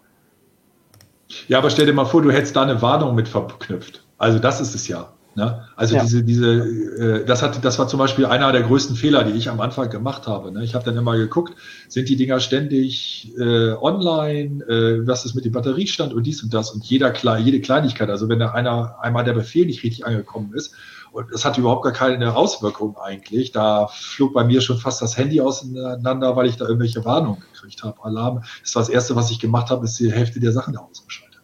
Ja, aber stell dir mal vor, du hättest da eine Warnung mit verknüpft. Also das ist es ja. Ne? Also ja. diese, diese, äh, das hat, das war zum Beispiel einer der größten Fehler, die ich am Anfang gemacht habe. Ne? Ich habe dann immer geguckt, sind die Dinger ständig äh, online, äh, was ist mit dem Batteriestand und dies und das und jeder jede Kleinigkeit. Also wenn da einer einmal der Befehl nicht richtig angekommen ist und das hatte überhaupt gar keine Auswirkung eigentlich, da flog bei mir schon fast das Handy auseinander, weil ich da irgendwelche Warnungen gekriegt habe. Alarm. Das war das erste, was ich gemacht habe, ist die Hälfte der Sachen da ausgeschaltet.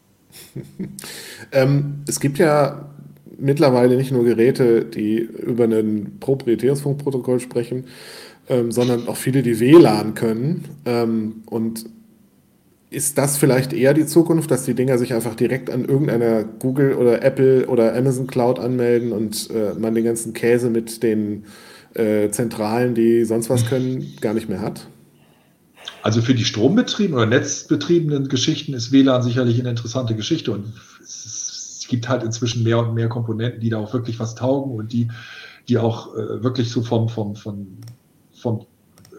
ähm, es gibt ja mittlerweile nicht nur Geräte, die über ein proprietäres Funkprotokoll sprechen, ähm, sondern auch viele, die WLAN können. Ähm, und ist das vielleicht eher die Zukunft, dass die Dinger sich einfach direkt an irgendeiner Google oder Apple oder Amazon Cloud anmelden und äh, man den ganzen Käse mit den äh, Zentralen, die sonst was können, gar nicht mehr hat? Also für die strombetriebenen oder netzbetriebenen Geschichten ist WLAN sicherlich eine interessante Geschichte und es gibt halt inzwischen mehr und mehr Komponenten, die da auch wirklich was taugen und die, die auch äh, wirklich so vom, vom, vom, vom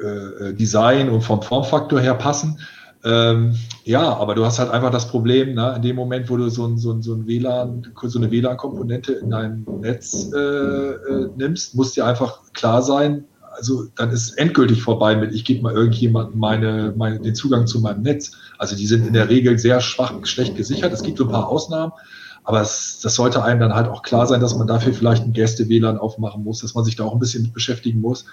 äh, Design und vom Formfaktor her passen. Ähm, ja, aber du hast halt einfach das Problem, ne, in dem Moment, wo du so ein, so ein, so ein WLAN, so eine WLAN-Komponente in dein Netz äh, äh, nimmst, muss dir einfach klar sein, also dann ist endgültig vorbei mit, ich gebe mal irgendjemandem meine, meine, den Zugang zu meinem Netz. Also die sind in der Regel sehr schwach, schlecht gesichert. Es gibt so ein paar Ausnahmen, aber es, das sollte einem dann halt auch klar sein, dass man dafür vielleicht ein Gäste-WLAN aufmachen muss, dass man sich da auch ein bisschen mit beschäftigen muss.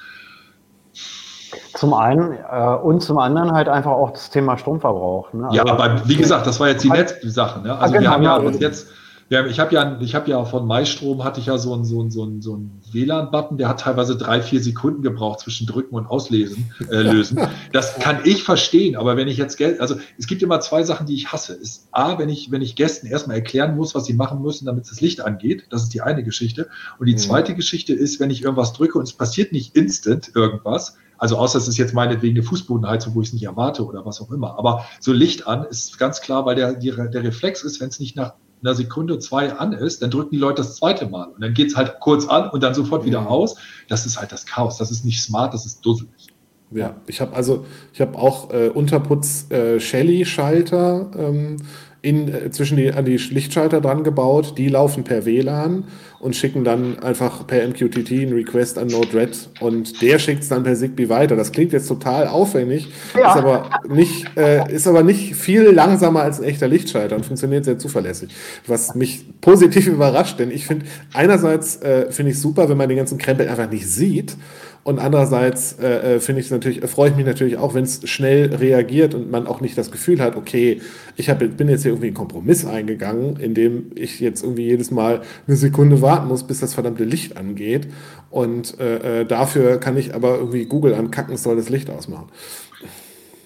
Zum einen äh, und zum anderen halt einfach auch das Thema Stromverbrauch. Ne? Also, ja, aber wie gesagt, das war jetzt die letzte Sache. Ne? Also ah, genau, wir haben ja, ja jetzt Ja, ich habe ja, ich habe ja von Maistrom hatte ich ja so einen so einen, so einen, so einen WLAN-Button, der hat teilweise drei, vier Sekunden gebraucht zwischen Drücken und Auslesen, äh, lösen. Das kann ich verstehen, aber wenn ich jetzt Geld, also es gibt immer zwei Sachen, die ich hasse. Ist A, wenn ich, wenn ich Gästen erstmal erklären muss, was sie machen müssen, damit das Licht angeht. Das ist die eine Geschichte. Und die mhm. zweite Geschichte ist, wenn ich irgendwas drücke und es passiert nicht instant irgendwas, also außer es ist jetzt meinetwegen eine Fußbodenheizung, wo ich es nicht erwarte oder was auch immer. Aber so Licht an ist ganz klar, weil der, der Reflex ist, wenn es nicht nach einer Sekunde, zwei an ist, dann drücken die Leute das zweite Mal. Und dann geht es halt kurz an und dann sofort wieder mhm. aus. Das ist halt das Chaos. Das ist nicht smart, das ist dusselig. Ja, ich habe also, ich habe auch äh, Unterputz äh, Shelly-Schalter ähm, in, äh, zwischen die, an die Lichtschalter dran gebaut. Die laufen per WLAN und schicken dann einfach per MQTT einen Request an Node-RED und der schickt es dann per Zigbee weiter. Das klingt jetzt total aufwendig, ja. ist, aber nicht, äh, ist aber nicht viel langsamer als ein echter Lichtschalter und funktioniert sehr zuverlässig. Was mich positiv überrascht, denn ich finde, einerseits äh, finde ich super, wenn man den ganzen Krempel einfach nicht sieht und andererseits äh, äh, finde ich natürlich, freue ich mich natürlich auch, wenn es schnell reagiert und man auch nicht das Gefühl hat, okay, ich hab, bin jetzt hier irgendwie einen Kompromiss eingegangen, indem ich jetzt irgendwie jedes Mal eine Sekunde warten muss, bis das verdammte Licht angeht. Und äh, äh dafür kann ich aber irgendwie Google ankacken, soll das Licht ausmachen.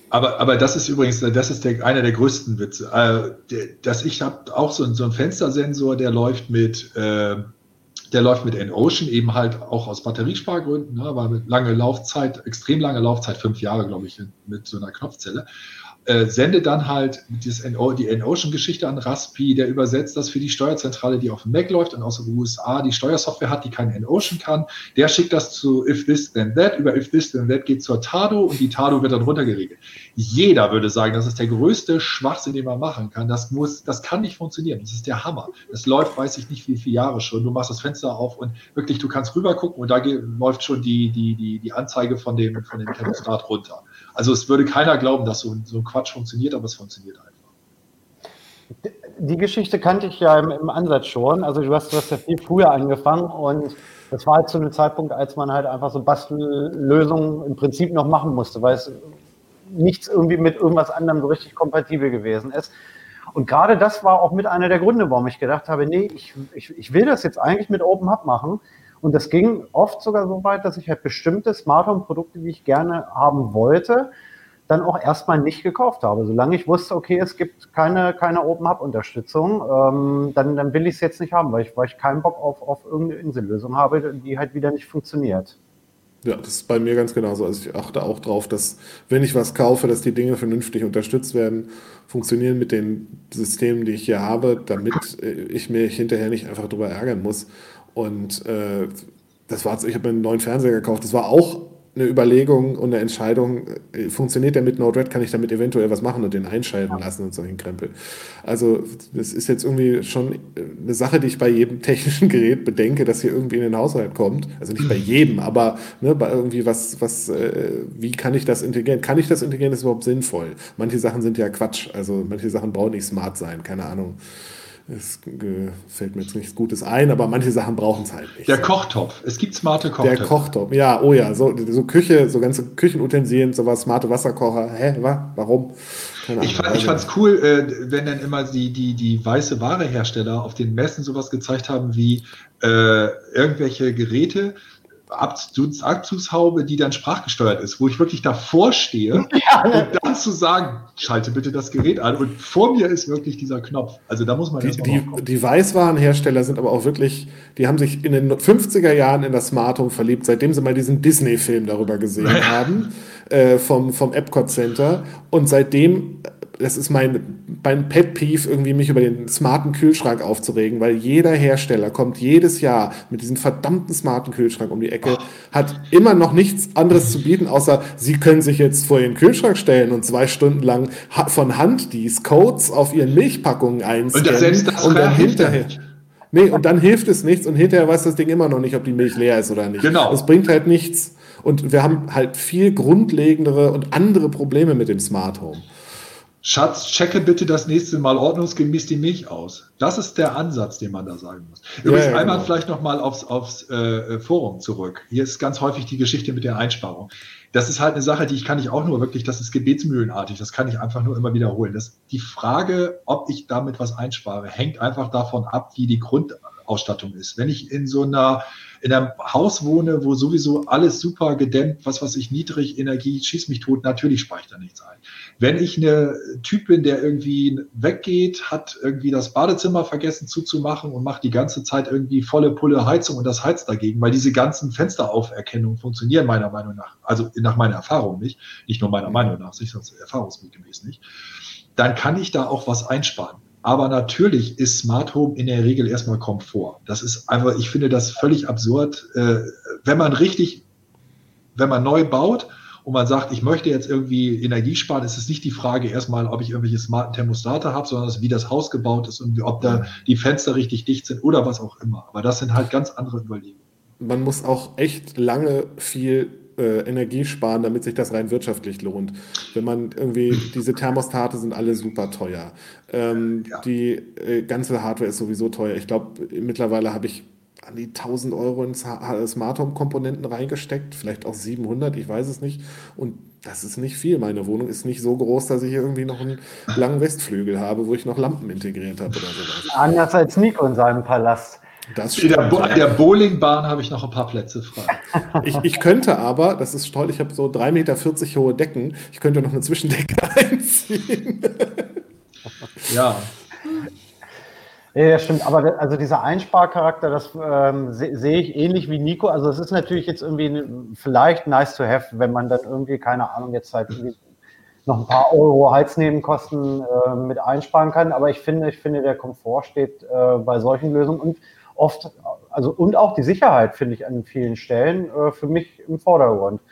Aber, aber das ist übrigens, das ist der, einer der größten Witze. Äh, dass ich habe auch so, so einen Fenstersensor, der läuft mit äh, der läuft mit N-Ocean eben halt auch aus Batteriespargründen, ne, weil mit lange Laufzeit, extrem lange Laufzeit, fünf Jahre, glaube ich, mit so einer Knopfzelle äh, sende dann halt NO, die N-Ocean-Geschichte an Raspi, der übersetzt das für die Steuerzentrale, die auf dem Mac läuft und aus den USA die Steuersoftware hat, die kein N-Ocean kann. Der schickt das zu If This Then That, über If This Then That geht zur Tado und die Tado wird dann runtergeregelt. Jeder würde sagen, das ist der größte Schwachsinn, den man machen kann. Das muss, das kann nicht funktionieren. Das ist der Hammer. Das läuft, weiß ich nicht, wie viele Jahre schon. Du machst das Fenster auf und wirklich, du kannst rüber gucken und da läuft schon die, die, die, die Anzeige von dem, von dem Thermostat runter. Also es würde keiner glauben, dass so, so ein Quatsch funktioniert, aber es funktioniert einfach. Die Geschichte kannte ich ja im, im Ansatz schon. Also du hast, du hast ja viel früher angefangen und das war halt zu einem Zeitpunkt, als man halt einfach so Bastellösungen im Prinzip noch machen musste, weil es nichts irgendwie mit irgendwas anderem so richtig kompatibel gewesen ist. Und gerade das war auch mit einer der Gründe, warum ich gedacht habe, nee, ich, ich, ich will das jetzt eigentlich mit Open Hub machen, und das ging oft sogar so weit, dass ich halt bestimmte Smart Home Produkte, die ich gerne haben wollte, dann auch erstmal nicht gekauft habe. Solange ich wusste, okay, es gibt keine, keine Open Hub Unterstützung, ähm, dann, dann will ich es jetzt nicht haben, weil ich, weil ich keinen Bock auf, auf irgendeine Insellösung habe, die halt wieder nicht funktioniert. Ja, das ist bei mir ganz genauso. Also ich achte auch darauf, dass wenn ich was kaufe, dass die Dinge vernünftig unterstützt werden, funktionieren mit den Systemen, die ich hier habe, damit äh, ich mich hinterher nicht einfach drüber ärgern muss. Und äh, das war, ich habe mir einen neuen Fernseher gekauft. Das war auch eine Überlegung und eine Entscheidung, äh, funktioniert der mit Node-RED, kann ich damit eventuell was machen und den einschalten lassen und solchen Krempel. Also das ist jetzt irgendwie schon äh, eine Sache, die ich bei jedem technischen Gerät bedenke, dass hier irgendwie in den Haushalt kommt. Also nicht bei jedem, aber ne, bei irgendwie was, was, äh, wie kann ich das integrieren? Kann ich das integrieren? Ist überhaupt sinnvoll? Manche Sachen sind ja Quatsch. Also manche Sachen brauchen nicht smart sein, keine Ahnung. Es fällt mir jetzt nichts Gutes ein, aber manche Sachen brauchen es halt nicht. Der Kochtopf. Es gibt smarte Kochtopf. Der Kochtopf, ja, oh ja. So, so Küche, so ganze Küchenutensilien, sowas, smarte Wasserkocher. Hä, was? Warum? Keine ich fand es also cool, äh, wenn dann immer die, die, die weiße Ware-Hersteller auf den Messen sowas gezeigt haben wie äh, irgendwelche Geräte, Abzugshaube, die dann sprachgesteuert ist, wo ich wirklich davor stehe ja. und dann zu sagen, schalte bitte das Gerät an und vor mir ist wirklich dieser Knopf. Also da muss man die, die, die Weißwarenhersteller sind aber auch wirklich, die haben sich in den 50er Jahren in das Smart Home verliebt, seitdem sie mal diesen Disney-Film darüber gesehen haben, äh, vom, vom Epcot Center und seitdem das ist mein, mein Pet Peeve, irgendwie mich über den smarten Kühlschrank aufzuregen, weil jeder Hersteller kommt jedes Jahr mit diesem verdammten smarten Kühlschrank um die Ecke, hat immer noch nichts anderes zu bieten, außer sie können sich jetzt vor ihren Kühlschrank stellen und zwei Stunden lang von Hand die Codes auf ihren Milchpackungen einscannen und, selbst das und dann hinterher. Nee, und dann hilft es nichts und hinterher weiß das Ding immer noch nicht, ob die Milch leer ist oder nicht. Genau. Es bringt halt nichts. Und wir haben halt viel grundlegendere und andere Probleme mit dem Smart Home. Schatz, checke bitte das nächste Mal ordnungsgemäß die Milch aus. Das ist der Ansatz, den man da sagen muss. Übrigens ja, ja, einmal genau. vielleicht nochmal aufs, aufs äh, Forum zurück. Hier ist ganz häufig die Geschichte mit der Einsparung. das ist halt eine Sache, die ich kann ich auch nur wirklich, das ist gebetsmühlenartig, das kann ich einfach nur immer wiederholen. Das, die Frage, ob ich damit was einspare, hängt einfach davon ab, wie die Grundausstattung ist. Wenn ich in so einer in einem Haus wohne, wo sowieso alles super gedämmt, was weiß ich, niedrig, Energie, schieß mich tot, natürlich spare ich da nichts ein. Wenn ich eine Typ bin, der irgendwie weggeht, hat irgendwie das Badezimmer vergessen zuzumachen und macht die ganze Zeit irgendwie volle Pulle Heizung und das heizt dagegen, weil diese ganzen Fensterauferkennungen funktionieren meiner Meinung nach, also nach meiner Erfahrung nicht, nicht nur meiner Meinung nach, sonst erfahrungsgemäß nicht, dann kann ich da auch was einsparen. Aber natürlich ist Smart Home in der Regel erstmal Komfort. Das ist einfach, ich finde das völlig absurd. Äh, wenn man richtig, wenn man neu baut und man sagt, ich möchte jetzt irgendwie Energie sparen, ist es nicht die Frage erstmal, ob ich irgendwelche smarten Thermostate habe, sondern wie das Haus gebaut ist und ob da die Fenster richtig dicht sind oder was auch immer. Aber das sind halt ganz andere Überlegungen. Man muss auch echt lange viel äh, Energie sparen, damit sich das rein wirtschaftlich lohnt. Wenn man irgendwie, diese Thermostate sind alle super teuer. Ähm, ja. Die äh, ganze Hardware ist sowieso teuer. Ich glaube, mittlerweile habe ich an die 1000 Euro in Smart Home Komponenten reingesteckt, vielleicht auch 700, ich weiß es nicht. Und das ist nicht viel. Meine Wohnung ist nicht so groß, dass ich irgendwie noch einen langen Westflügel habe, wo ich noch Lampen integriert habe oder sowas. Anders als Nico in seinem Palast. Das in der, Bo der Bowlingbahn habe ich noch ein paar Plätze frei. ich, ich könnte aber, das ist toll, ich habe so 3,40 Meter hohe Decken, ich könnte noch eine Zwischendecke einziehen. ja. Ja, stimmt. Aber also dieser Einsparcharakter, das ähm, sehe seh ich ähnlich wie Nico. Also es ist natürlich jetzt irgendwie vielleicht nice to have, wenn man dann irgendwie, keine Ahnung, jetzt halt noch ein paar Euro Heiznebenkosten äh, mit einsparen kann. Aber ich finde, ich finde, der Komfort steht äh, bei solchen Lösungen und oft, also und auch die Sicherheit finde ich an vielen Stellen äh, für mich im Vordergrund.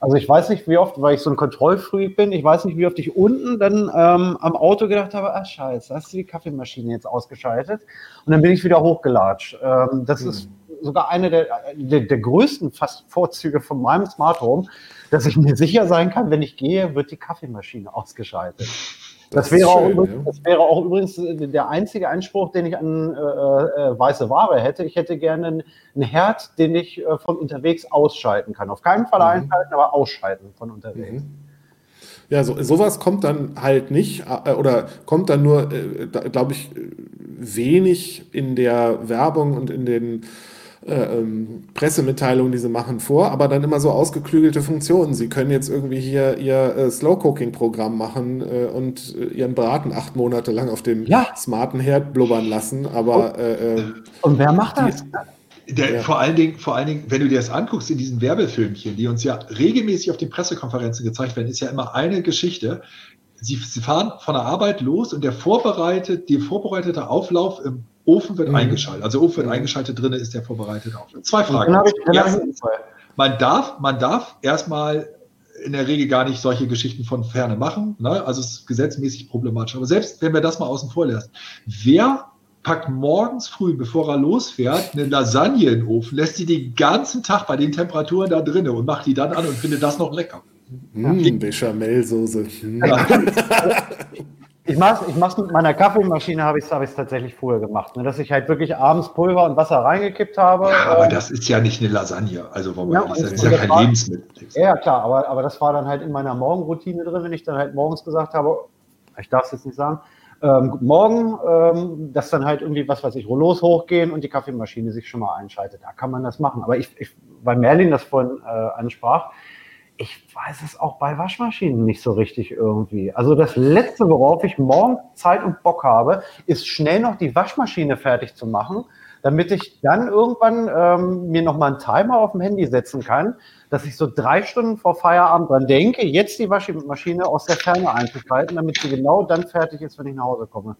Also ich weiß nicht, wie oft, weil ich so ein Kontrollfreak bin, ich weiß nicht, wie oft ich unten dann ähm, am Auto gedacht habe, ach scheiße, hast du die Kaffeemaschine jetzt ausgeschaltet? Und dann bin ich wieder hochgelatscht. Ähm, das hm. ist sogar eine der, der, der, größten fast Vorzüge von meinem Smart Home, dass ich mir sicher sein kann, wenn ich gehe, wird die Kaffeemaschine ausgeschaltet. Das, das, wäre schön, übrigens, ja. das, wäre auch übrigens, der einzige Einspruch, den ich an äh, äh, weiße Ware hätte. Ich hätte gerne einen, einen Herd, den ich äh, von unterwegs ausschalten kann. Auf keinen Fall mhm. einschalten, aber ausschalten von unterwegs. Mhm. Ja, so, sowas kommt dann halt nicht äh, oder kommt dann nur, äh, glaube ich, wenig in der Werbung und in den äh, ähm, Pressemitteilungen, die sie machen, vor, aber dann immer so ausgeklügelte Funktionen. Sie können jetzt irgendwie hier ihr äh, Slow-Cooking-Programm machen äh, und äh, ihren Braten acht Monate lang auf dem ja. smarten Herd blubbern lassen, aber... Äh, äh, und wer macht das? Der, ja. vor, allen Dingen, vor allen Dingen, wenn du dir das anguckst in diesen Werbefilmchen, die uns ja regelmäßig auf den Pressekonferenzen gezeigt werden, ist ja immer eine Geschichte. Sie, sie fahren von der Arbeit los und der vorbereitet, der vorbereitete Auflauf im Ofen wird mhm. eingeschaltet. Also Ofen wird mhm. eingeschaltet, drin ist der vorbereitet auf. Zwei Fragen. Dann ich, dann Erstens, man darf, man darf erstmal in der Regel gar nicht solche Geschichten von Ferne machen. Ne? Also es ist gesetzmäßig problematisch. Aber selbst wenn wir das mal außen vor lassen, wer packt morgens früh, bevor er losfährt, eine Lasagne in den Ofen, lässt sie den ganzen Tag bei den Temperaturen da drinnen und macht die dann an und findet das noch lecker. Mmh, Bechamelsoße. Ja. Ich mache ich mach's mit meiner Kaffeemaschine, habe ich es hab tatsächlich vorher gemacht. Ne? Dass ich halt wirklich abends Pulver und Wasser reingekippt habe. Ja, aber ähm, das ist ja nicht eine Lasagne. Also, warum ja, das ist ja kein war, Lebensmittel. Ja, klar, aber, aber das war dann halt in meiner Morgenroutine drin, wenn ich dann halt morgens gesagt habe, ich darf es jetzt nicht sagen, ähm, guten Morgen, ähm, dass dann halt irgendwie, was weiß ich, Rollos hochgehen und die Kaffeemaschine sich schon mal einschaltet. Da kann man das machen. Aber ich, ich weil Merlin das vorhin äh, ansprach, ich weiß es auch bei Waschmaschinen nicht so richtig irgendwie. Also das Letzte, worauf ich morgen Zeit und Bock habe, ist schnell noch die Waschmaschine fertig zu machen, damit ich dann irgendwann ähm, mir nochmal einen Timer auf dem Handy setzen kann, dass ich so drei Stunden vor Feierabend dran denke, jetzt die Waschmaschine aus der Ferne einzuschalten, damit sie genau dann fertig ist, wenn ich nach Hause komme.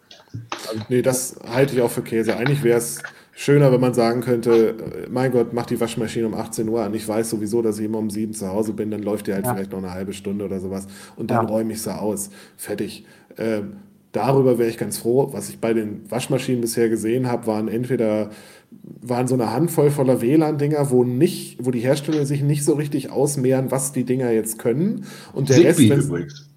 Also, nee, das halte ich auch für Käse. Eigentlich wäre es schöner, wenn man sagen könnte, mein Gott, mach die Waschmaschine um 18 Uhr an. Ich weiß sowieso, dass ich immer um 7 zu Hause bin, dann läuft die halt ja. vielleicht noch eine halbe Stunde oder sowas und dann ja. räume ich sie aus. Fertig. Ähm, darüber wäre ich ganz froh. Was ich bei den Waschmaschinen bisher gesehen habe, waren entweder waren so eine Handvoll voller WLAN-Dinger, wo nicht, wo die Hersteller sich nicht so richtig ausmehren, was die Dinger jetzt können. Und der Zigbee Rest, übrigens.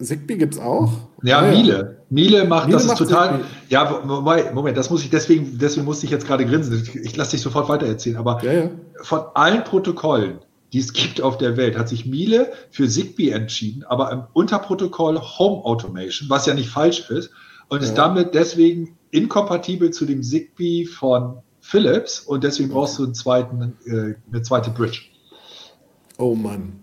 Zigbee gibt es auch? Ja, ja, Miele. Miele macht, Miele das macht ist total. Ja, Moment, das muss ich, deswegen, deswegen musste ich jetzt gerade grinsen. Ich, lasse dich sofort weiter erzählen. Aber ja, ja. von allen Protokollen, die es gibt auf der Welt, hat sich Miele für Zigbee entschieden, aber im Unterprotokoll Home Automation, was ja nicht falsch ist, und ist damit deswegen inkompatibel zu dem Zigbee von Philips und deswegen brauchst du einen zweiten, äh, eine zweite Bridge. Oh Mann.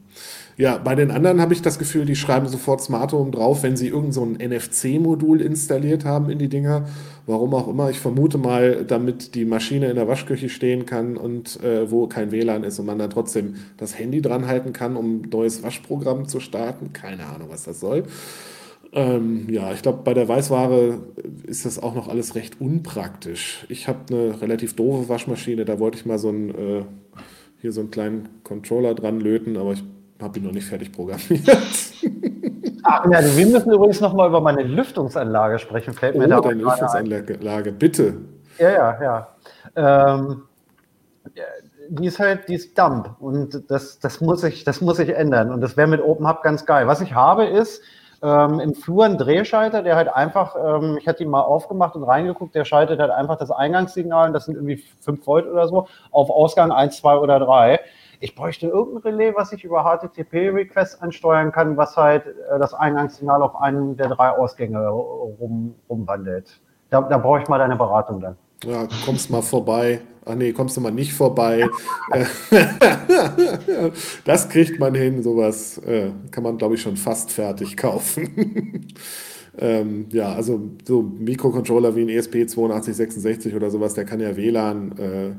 Ja, bei den anderen habe ich das Gefühl, die schreiben sofort Smart Home drauf, wenn sie irgend so ein NFC-Modul installiert haben in die Dinger. Warum auch immer. Ich vermute mal, damit die Maschine in der Waschküche stehen kann und äh, wo kein WLAN ist und man dann trotzdem das Handy dran halten kann, um ein neues Waschprogramm zu starten. Keine Ahnung, was das soll. Ähm, ja, ich glaube, bei der Weißware ist das auch noch alles recht unpraktisch. Ich habe eine relativ doofe Waschmaschine, da wollte ich mal so einen, äh, hier so einen kleinen Controller dran löten, aber ich habe ihn noch nicht fertig programmiert. Ach, ja, wir müssen übrigens noch mal über meine Lüftungsanlage sprechen. Fällt mir oh, da deine Lüftungsanlage, bitte. Ja, ja, ja. Ähm, die ist halt, die ist Dump und das, das, muss ich, das muss ich ändern und das wäre mit Open Hub ganz geil. Was ich habe ist ähm, im Flur ein Drehschalter, der halt einfach, ähm, ich hatte ihn mal aufgemacht und reingeguckt, der schaltet halt einfach das Eingangssignal, das sind irgendwie 5 Volt oder so, auf Ausgang 1, 2 oder 3 ich bräuchte irgendein Relais, was ich über HTTP-Requests ansteuern kann, was halt äh, das Eingangssignal auf einen der drei Ausgänge rum, rumwandelt. Da, da brauche ich mal deine Beratung dann. Ja, kommst mal vorbei. Ach nee, kommst du mal nicht vorbei. das kriegt man hin, sowas äh, kann man, glaube ich, schon fast fertig kaufen. ähm, ja, also so Mikrocontroller wie ein ESP8266 oder sowas, der kann ja WLAN. Äh,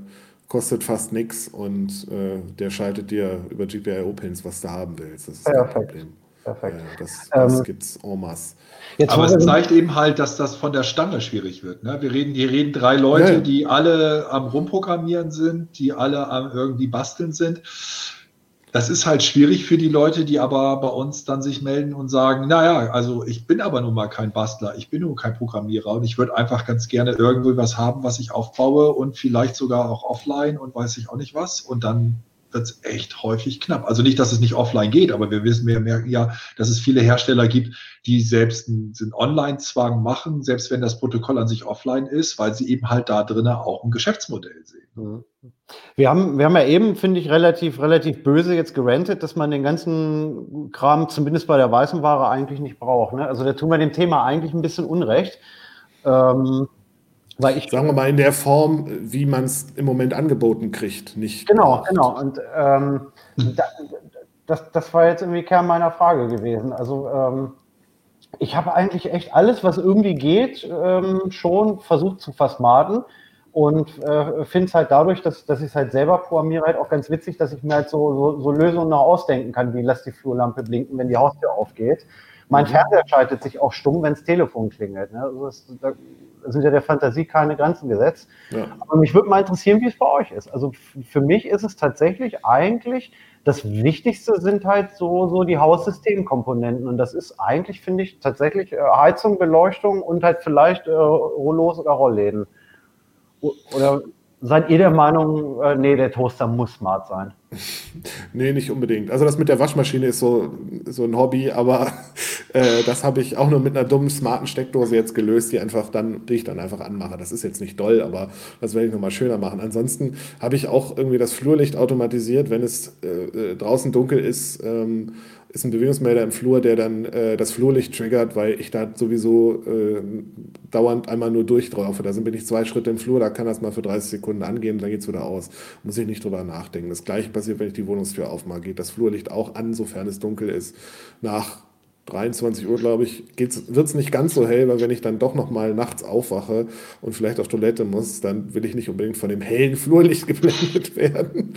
kostet fast nichts und äh, der schaltet dir über GPIO-Pins, was du haben willst. Das ist Perfekt. kein Problem. Perfekt. Ja, das das ähm, gibt es en masse. Aber es zeigt eben halt, dass das von der Stange schwierig wird. Ne? Wir reden, hier reden drei Leute, ja. die alle am Rumprogrammieren sind, die alle am irgendwie basteln sind das ist halt schwierig für die Leute, die aber bei uns dann sich melden und sagen, naja, also ich bin aber nun mal kein Bastler, ich bin nun kein Programmierer und ich würde einfach ganz gerne irgendwo was haben, was ich aufbaue und vielleicht sogar auch offline und weiß ich auch nicht was. Und dann wird es echt häufig knapp. Also nicht, dass es nicht offline geht, aber wir wissen, wir merken ja, dass es viele Hersteller gibt, die selbst einen, Online-Zwang machen, selbst wenn das Protokoll an sich offline ist, weil sie eben halt da drinnen auch ein Geschäftsmodell sehen. Mhm. Wir haben, wir haben ja eben, finde ich, relativ, relativ böse jetzt gerantet, dass man den ganzen Kram zumindest bei der weißen Ware eigentlich nicht braucht. Ne? Also da tun wir dem Thema eigentlich ein bisschen Unrecht. Ähm, weil ich, Sagen wir mal in der Form, wie man es im Moment angeboten kriegt, nicht. Genau, braucht. genau. Und ähm, da, das, das war jetzt irgendwie Kern meiner Frage gewesen. Also ähm, ich habe eigentlich echt alles, was irgendwie geht, ähm, schon versucht zu versmarten und äh, finde es halt dadurch, dass, dass ich es halt selber programmiere, halt auch ganz witzig, dass ich mir halt so, so, so Lösungen noch ausdenken kann, wie lass die Flurlampe blinken, wenn die Haustür aufgeht. Mein mhm. Fernseher schaltet sich auch stumm, wenn das Telefon klingelt. Ne? Also das, da sind ja der Fantasie keine Grenzen gesetzt. Ja. Aber mich würde mal interessieren, wie es bei euch ist. Also für mich ist es tatsächlich eigentlich, das Wichtigste sind halt so, so die Haussystemkomponenten. Und das ist eigentlich, finde ich, tatsächlich äh, Heizung, Beleuchtung und halt vielleicht äh, Rollos oder Rollläden. Oder seid ihr der Meinung, äh, nee, der Toaster muss smart sein? nee, nicht unbedingt. Also das mit der Waschmaschine ist so, so ein Hobby, aber äh, das habe ich auch nur mit einer dummen, smarten Steckdose jetzt gelöst, die einfach dann, die ich dann einfach anmache. Das ist jetzt nicht doll, aber das werde ich nochmal schöner machen. Ansonsten habe ich auch irgendwie das Flurlicht automatisiert, wenn es äh, äh draußen dunkel ist. Ähm, ist ein Bewegungsmelder im Flur, der dann äh, das Flurlicht triggert, weil ich da sowieso äh, dauernd einmal nur durchlaufe. Da bin ich zwei Schritte im Flur, da kann das mal für 30 Sekunden angehen, dann geht es wieder aus. Muss ich nicht drüber nachdenken. Das gleiche passiert, wenn ich die Wohnungstür aufmache. Geht das Flurlicht auch an, sofern es dunkel ist. Nach 23 Uhr, glaube ich, wird es nicht ganz so hell, weil wenn ich dann doch noch mal nachts aufwache und vielleicht auf Toilette muss, dann will ich nicht unbedingt von dem hellen Flurlicht geblendet werden.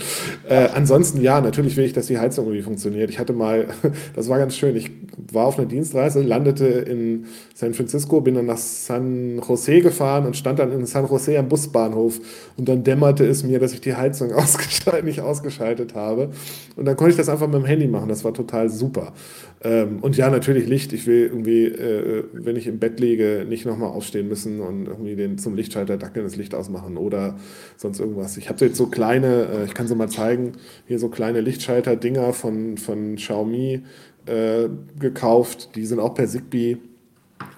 Äh, ansonsten, ja, natürlich will ich, dass die Heizung irgendwie funktioniert. Ich hatte mal, das war ganz schön, ich war auf einer Dienstreise, landete in San Francisco, bin dann nach San Jose gefahren und stand dann in San Jose am Busbahnhof und dann dämmerte es mir, dass ich die Heizung ausgeschaltet, nicht ausgeschaltet habe. Und dann konnte ich das einfach mit dem Handy machen, das war total super. Ähm, und ja, natürlich Licht. Ich will irgendwie, äh, wenn ich im Bett liege, nicht nochmal aufstehen müssen und irgendwie den zum Lichtschalter dackeln, das Licht ausmachen oder sonst irgendwas. Ich habe jetzt so kleine, äh, ich kann sie mal zeigen, hier so kleine Lichtschalter-Dinger von, von Xiaomi äh, gekauft. Die sind auch per Zigbee.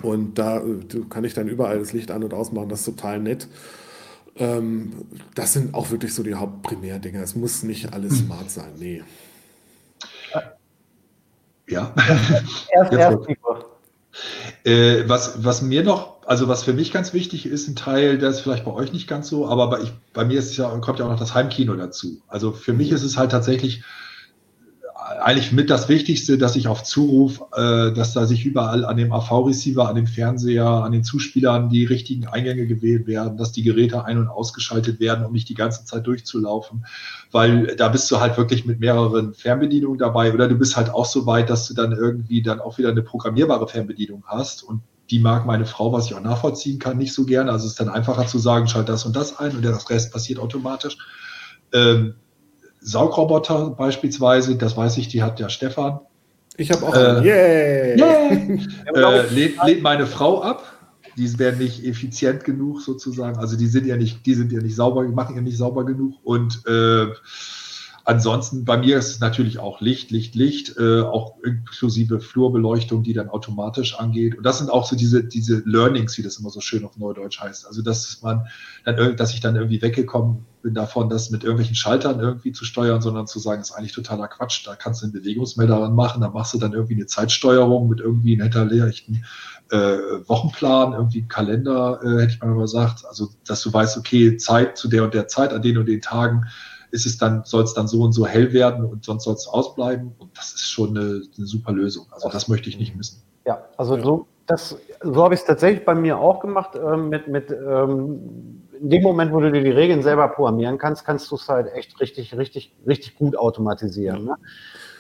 Und da kann ich dann überall das Licht an- und ausmachen. Das ist total nett. Ähm, das sind auch wirklich so die Hauptprimärdinger. Es muss nicht alles smart sein, nee. Ja. Erst, erst äh, was, was mir noch, also was für mich ganz wichtig ist, ein Teil, der ist vielleicht bei euch nicht ganz so, aber bei, ich, bei mir ist ja, kommt ja auch noch das Heimkino dazu. Also für mich ist es halt tatsächlich eigentlich mit das Wichtigste, dass ich auf Zuruf, äh, dass da sich überall an dem AV-Receiver, an dem Fernseher, an den Zuspielern die richtigen Eingänge gewählt werden, dass die Geräte ein- und ausgeschaltet werden, um nicht die ganze Zeit durchzulaufen. Weil da bist du halt wirklich mit mehreren Fernbedienungen dabei oder du bist halt auch so weit, dass du dann irgendwie dann auch wieder eine programmierbare Fernbedienung hast und die mag meine Frau, was ich auch nachvollziehen kann, nicht so gerne. Also es ist dann einfacher zu sagen, schalt das und das ein und der Rest passiert automatisch. Ähm, Saugroboter beispielsweise, das weiß ich, die hat der Stefan. Ich habe auch einen. Äh, yeah. yeah. äh, lädt, lädt meine Frau ab. Die werden nicht effizient genug sozusagen. Also die sind ja nicht, die sind ja nicht sauber, machen ja nicht sauber genug. Und äh, Ansonsten bei mir ist es natürlich auch Licht, Licht, Licht, äh, auch inklusive Flurbeleuchtung, die dann automatisch angeht. Und das sind auch so diese, diese Learnings, wie das immer so schön auf Neudeutsch heißt. Also dass man dann, dass ich dann irgendwie weggekommen bin davon, das mit irgendwelchen Schaltern irgendwie zu steuern, sondern zu sagen, ist eigentlich totaler Quatsch. Da kannst du einen Bewegungsmelder dran machen, da machst du dann irgendwie eine Zeitsteuerung mit irgendwie einem hinterlegten äh, Wochenplan, irgendwie Kalender, äh, hätte ich mal gesagt. Also, dass du weißt, okay, Zeit zu der und der Zeit, an den und den Tagen ist es dann, soll es dann so und so hell werden und sonst soll es ausbleiben. Und das ist schon eine, eine, super Lösung. Also das möchte ich nicht missen. Ja, also so, das, so habe ich es tatsächlich bei mir auch gemacht. Ähm, mit, mit ähm, in dem Moment, wo du dir die Regeln selber programmieren kannst, kannst du es halt echt richtig, richtig, richtig gut automatisieren. Ne?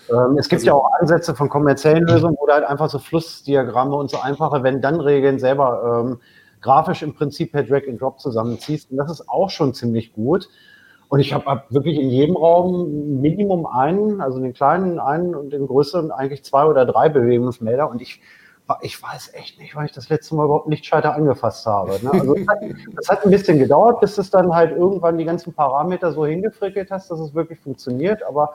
Ähm, es gibt ja auch Ansätze von kommerziellen Lösungen, wo du halt einfach so Flussdiagramme und so einfache Wenn-Dann-Regeln selber ähm, grafisch im Prinzip per Drag and Drop zusammenziehst. Und das ist auch schon ziemlich gut. Und ich habe hab wirklich in jedem Raum Minimum einen, also den kleinen einen und den größeren eigentlich zwei oder drei Bewegungsmelder. Und ich, ich weiß echt nicht, weil ich das letzte Mal überhaupt Lichtschalter angefasst habe. Ne? Also das hat, das hat, ein bisschen gedauert, bis es dann halt irgendwann die ganzen Parameter so hingefrickelt hast, dass es wirklich funktioniert. Aber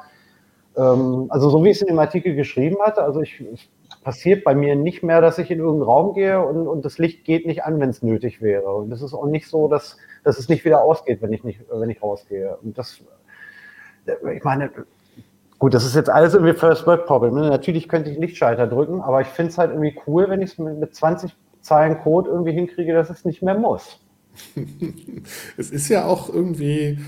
ähm, also so wie ich es in dem Artikel geschrieben hatte, also ich, ich passiert bei mir nicht mehr, dass ich in irgendeinen Raum gehe und, und das Licht geht nicht an, wenn es nötig wäre. Und es ist auch nicht so, dass, dass es nicht wieder ausgeht, wenn ich nicht, wenn ich rausgehe. Und das, ich meine, gut, das ist jetzt alles irgendwie First World Problem. Ne? Natürlich könnte ich Lichtschalter drücken, aber ich finde es halt irgendwie cool, wenn ich es mit, mit 20 Zeilen Code irgendwie hinkriege, dass es nicht mehr muss. es ist ja auch irgendwie,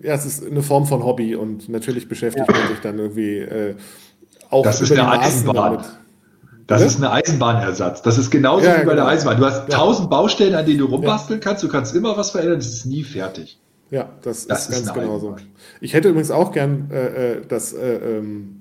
ja, es ist eine Form von Hobby und natürlich beschäftigt ja. man sich dann irgendwie äh, auch das über ist die Maßen damit. Das ja? ist ein Eisenbahnersatz. Das ist genauso ja, wie bei genau. der Eisenbahn. Du hast tausend Baustellen, an denen du rumbasteln kannst. Du kannst immer was verändern. Das ist nie fertig. Ja, das, das ist, ist ganz genauso. Ich hätte übrigens auch gern äh, äh das äh, ähm,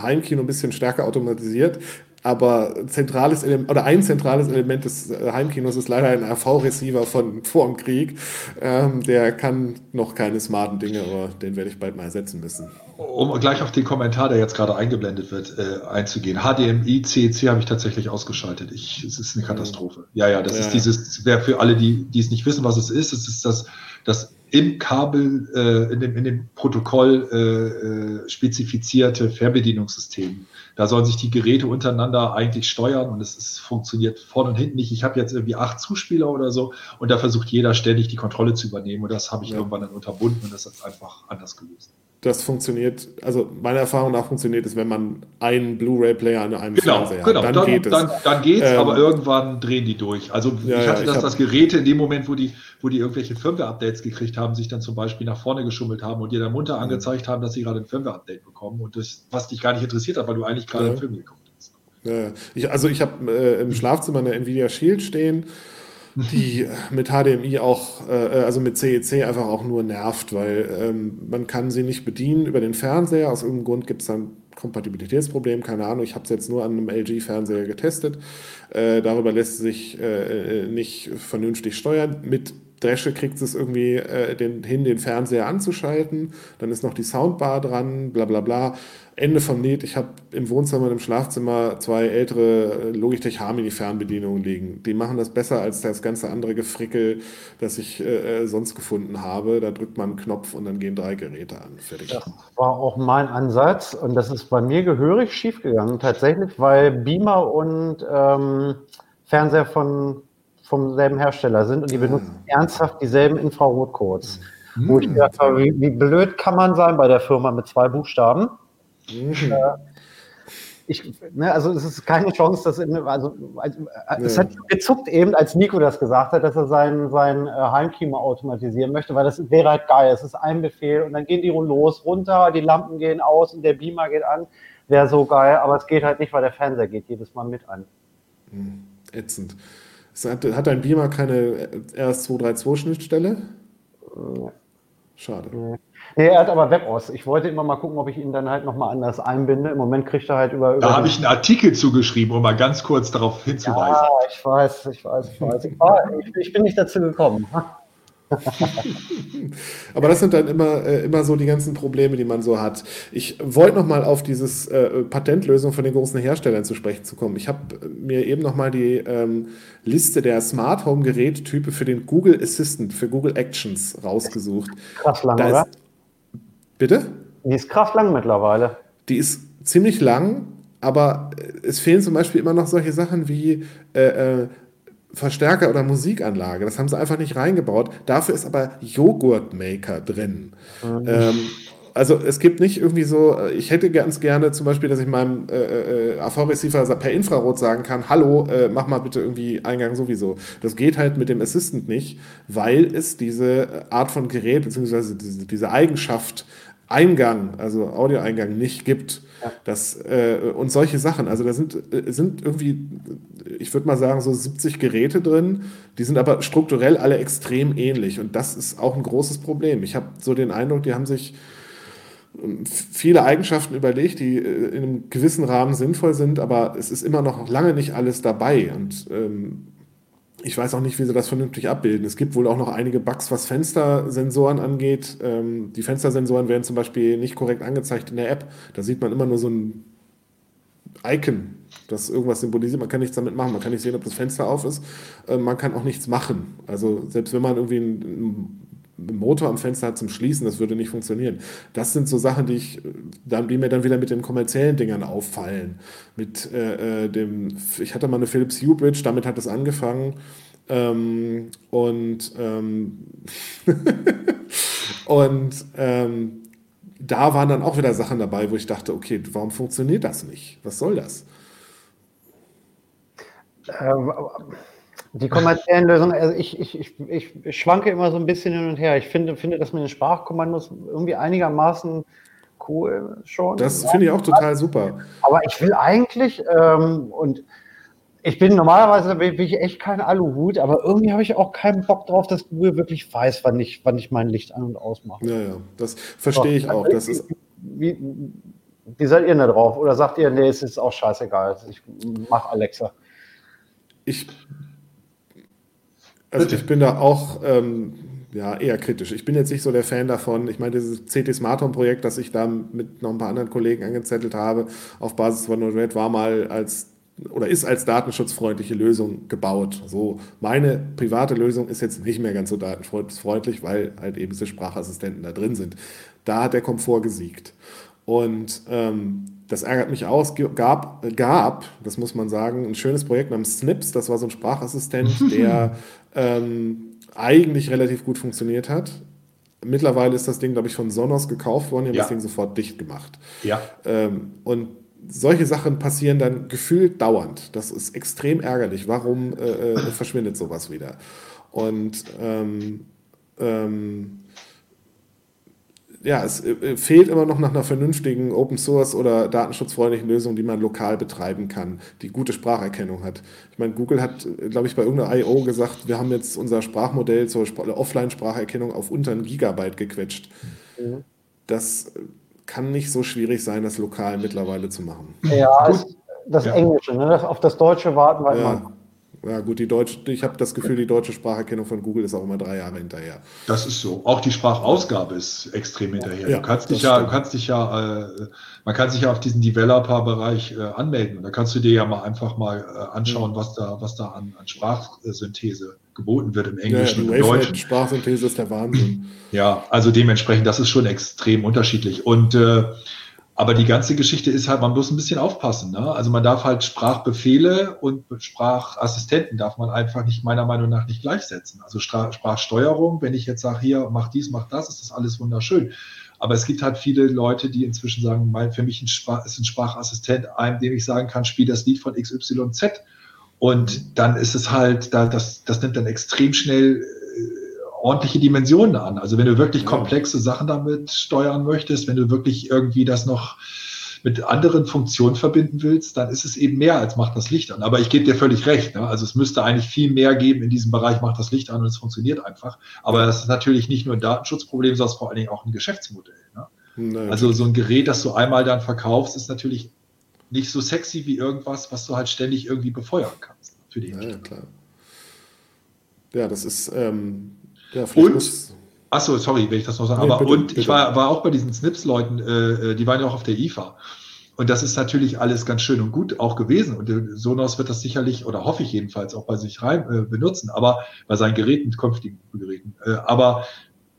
Heimkino ein bisschen stärker automatisiert. Aber zentrales Element, oder ein zentrales Element des äh, Heimkinos ist leider ein AV-Receiver von vor dem Krieg. Ähm, der kann noch keine smarten Dinge, aber den werde ich bald mal ersetzen müssen um gleich auf den Kommentar, der jetzt gerade eingeblendet wird, äh, einzugehen. HDMI, CEC habe ich tatsächlich ausgeschaltet. Ich, es ist eine. Katastrophe. Ja, ja, das ja, ist dieses, wer für alle, die, die es nicht wissen, was es ist, es ist das, das im Kabel, äh, in, dem, in dem Protokoll äh, äh, spezifizierte Fernbedienungssystem. Da sollen sich die Geräte untereinander eigentlich steuern und es ist, funktioniert vorne und hinten nicht. Ich habe jetzt irgendwie acht Zuspieler oder so und da versucht jeder ständig die Kontrolle zu übernehmen und das habe ich ja. irgendwann dann unterbunden und das ist einfach anders gelöst das funktioniert, also meiner Erfahrung nach funktioniert es, wenn man einen Blu-ray-Player an einem genau, Fernseher genau. hat. Dann, dann geht es. Dann, dann geht's, ähm, aber irgendwann drehen die durch. Also ja, ich hatte ja, das, ich dass Geräte in dem Moment, wo die, wo die irgendwelche Firmware-Updates gekriegt haben, sich dann zum Beispiel nach vorne geschummelt haben und dir dann munter mhm. angezeigt haben, dass sie gerade ein Firmware-Update bekommen und das, was dich gar nicht interessiert hat, weil du eigentlich gerade ja. einen Film geguckt hast. Ja. Ich, also ich habe äh, im Schlafzimmer eine Nvidia Shield stehen die mit HDMI auch, äh, also mit CEC einfach auch nur nervt, weil ähm, man kann sie nicht bedienen über den Fernseher. Aus irgendeinem Grund gibt es dann Kompatibilitätsproblem, keine Ahnung. Ich habe es jetzt nur an einem LG-Fernseher getestet. Äh, darüber lässt sich äh, äh, nicht vernünftig steuern. Mit Dresche kriegt es irgendwie äh, den, hin, den Fernseher anzuschalten. Dann ist noch die Soundbar dran, bla bla bla. Ende vom Lied. Ich habe im Wohnzimmer und im Schlafzimmer zwei ältere Logitech Harmony Fernbedienungen liegen. Die machen das besser als das ganze andere Gefrickel, das ich äh, äh, sonst gefunden habe. Da drückt man einen Knopf und dann gehen drei Geräte an. Fertig. Das war auch mein Ansatz und das ist bei mir gehörig schiefgegangen tatsächlich, weil Beamer und ähm, Fernseher von vom selben Hersteller sind und die benutzen ah. ernsthaft dieselben Infrarotcodes. Mhm. Wo ich gedacht habe, wie, wie, blöd kann man sein bei der Firma mit zwei Buchstaben? Mhm. Äh, ich, ne, also es ist keine Chance, dass in, also, also ja. es hat gezuckt eben, als Nico das gesagt hat, dass er sein, sein äh, Heimkino automatisieren möchte, weil das wäre halt geil. Es ist ein Befehl und dann gehen die los, runter, die Lampen gehen aus und der Beamer geht an. Wäre so geil, aber es geht halt nicht, weil der Fernseher geht jedes Mal mit an. Hm, ätzend. Hat, hat dein Beamer keine RS232-Schnittstelle? Ja. Schade. Nee. nee. er hat aber WebOS. Ich wollte immer mal gucken, ob ich ihn dann halt nochmal anders einbinde. Im Moment kriegt er halt über. über da habe ich einen Artikel zugeschrieben, um mal ganz kurz darauf hinzuweisen. Ja, ich weiß, ich weiß, ich weiß. Ich, war, ich, ich bin nicht dazu gekommen. Aber das sind dann immer, äh, immer so die ganzen Probleme, die man so hat. Ich wollte noch mal auf dieses äh, Patentlösung von den großen Herstellern zu sprechen zu kommen. Ich habe mir eben noch mal die ähm, Liste der Smart Home Gerättype für den Google Assistant, für Google Actions rausgesucht. Krass lang, da oder? Ist, bitte? Die ist krass lang mittlerweile. Die ist ziemlich lang, aber es fehlen zum Beispiel immer noch solche Sachen wie äh, äh Verstärker oder Musikanlage. Das haben sie einfach nicht reingebaut. Dafür ist aber Joghurtmaker drin. Mhm. Ähm, also es gibt nicht irgendwie so, äh, ich hätte ganz gerne zum Beispiel, dass ich meinem äh, äh, AV-Receiver per Infrarot sagen kann, hallo, äh, mach mal bitte irgendwie Eingang sowieso. Das geht halt mit dem Assistant nicht, weil es diese Art von Gerät beziehungsweise diese, diese Eigenschaft Eingang, also Audioeingang nicht gibt. Das, äh, und solche Sachen. Also da sind, äh, sind irgendwie, ich würde mal sagen, so 70 Geräte drin, die sind aber strukturell alle extrem ähnlich. Und das ist auch ein großes Problem. Ich habe so den Eindruck, die haben sich ähm, viele Eigenschaften überlegt, die äh, in einem gewissen Rahmen sinnvoll sind, aber es ist immer noch lange nicht alles dabei. Und ähm, ich weiß auch nicht, wie sie das vernünftig abbilden. Es gibt wohl auch noch einige Bugs, was Fenstersensoren angeht. Ähm, die Fenstersensoren werden zum Beispiel nicht korrekt angezeigt in der App. Da sieht man immer nur so ein Icon, das irgendwas symbolisiert. Man kann nichts damit machen. Man kann nicht sehen, ob das Fenster auf ist. Äh, man kann auch nichts machen. Also selbst wenn man irgendwie ein Motor am Fenster hat zum Schließen, das würde nicht funktionieren. Das sind so Sachen, die, ich, die mir dann wieder mit den kommerziellen Dingern auffallen. Mit äh, äh dem, ich hatte mal eine Philips Hue Bridge, damit hat es angefangen. Ähm, und ähm, und ähm, da waren dann auch wieder Sachen dabei, wo ich dachte, okay, warum funktioniert das nicht? Was soll das? Ähm, die kommerziellen Lösungen, also ich, ich, ich, ich, schwanke immer so ein bisschen hin und her. Ich finde, finde dass mit den Sprachkommandos irgendwie einigermaßen cool schon. Das finde ich auch total super. Aber ich will eigentlich, ähm, und ich bin normalerweise bin ich echt kein Aluhut, aber irgendwie habe ich auch keinen Bock drauf, dass Google wirklich weiß, wann ich, wann ich mein Licht an- und ausmache. Ja, ja, das verstehe ich auch. Das ist wie, wie seid ihr da drauf? Oder sagt ihr, nee, es ist auch scheißegal, ich mache Alexa? Ich also ich bin da auch ähm, ja, eher kritisch. Ich bin jetzt nicht so der Fan davon. Ich meine, dieses CT Smart Home Projekt, das ich da mit noch ein paar anderen Kollegen angezettelt habe, auf Basis von Node-RED, war mal als oder ist als datenschutzfreundliche Lösung gebaut. So, meine private Lösung ist jetzt nicht mehr ganz so datenschutzfreundlich, weil halt eben diese Sprachassistenten da drin sind. Da hat der Komfort gesiegt. Und ähm, das ärgert mich aus. Gab, gab, das muss man sagen, ein schönes Projekt namens Snips. Das war so ein Sprachassistent, der ähm, eigentlich relativ gut funktioniert hat. Mittlerweile ist das Ding, glaube ich, von Sonos gekauft worden. Die haben ja. das Ding sofort dicht gemacht. Ja. Ähm, und solche Sachen passieren dann gefühlt dauernd. Das ist extrem ärgerlich. Warum äh, äh verschwindet sowas wieder? Und ähm, ähm, ja, es äh, fehlt immer noch nach einer vernünftigen Open Source oder datenschutzfreundlichen Lösung, die man lokal betreiben kann, die gute Spracherkennung hat. Ich meine, Google hat, äh, glaube ich, bei irgendeiner I.O. gesagt, wir haben jetzt unser Sprachmodell zur Offline-Spracherkennung auf unter ein Gigabyte gequetscht. Mhm. Das kann nicht so schwierig sein, das lokal mittlerweile zu machen. Ja, das ja. Englische, ne? auf das Deutsche warten wir ja. immer. Ja, gut, die deutsche, ich habe das Gefühl, die deutsche Spracherkennung von Google ist auch immer drei Jahre hinterher. Das ist so. Auch die Sprachausgabe ist extrem hinterher. Ja, du kannst dich ja, du kannst dich ja, äh, man kann sich ja auf diesen Developer-Bereich äh, anmelden. Und da kannst du dir ja mal einfach mal äh, anschauen, was da, was da an, an Sprachsynthese geboten wird im Englischen ja, und im Deutschen. Sprachsynthese ist der Wahnsinn. Ja, also dementsprechend, das ist schon extrem unterschiedlich. Und äh, aber die ganze Geschichte ist halt, man muss ein bisschen aufpassen. Ne? Also man darf halt Sprachbefehle und Sprachassistenten darf man einfach nicht meiner Meinung nach nicht gleichsetzen. Also Sprachsteuerung, wenn ich jetzt sage, hier, mach dies, mach das, ist das alles wunderschön. Aber es gibt halt viele Leute, die inzwischen sagen, mein, für mich ist ein Sprachassistent, einem, dem ich sagen kann, spiel das Lied von XYZ. Und dann ist es halt, da, das, das nimmt dann extrem schnell ordentliche Dimensionen an. Also wenn du wirklich komplexe Sachen damit steuern möchtest, wenn du wirklich irgendwie das noch mit anderen Funktionen verbinden willst, dann ist es eben mehr als macht das Licht an. Aber ich gebe dir völlig recht. Ne? Also es müsste eigentlich viel mehr geben in diesem Bereich, macht das Licht an und es funktioniert einfach. Aber das ist natürlich nicht nur ein Datenschutzproblem, sondern vor allen Dingen auch ein Geschäftsmodell. Ne? Also so ein Gerät, das du einmal dann verkaufst, ist natürlich nicht so sexy wie irgendwas, was du halt ständig irgendwie befeuern kannst für die ja, klar. Ja, das ist, ähm, ja, und, achso, sorry, wenn ich das noch sage, nee, aber bitte, und bitte. ich war, war auch bei diesen Snips-Leuten, äh, die waren ja auch auf der IFA. Und das ist natürlich alles ganz schön und gut auch gewesen. Und Sonos wird das sicherlich, oder hoffe ich jedenfalls, auch bei sich rein äh, benutzen, aber bei seinen Geräten, künftigen Geräten. Äh, aber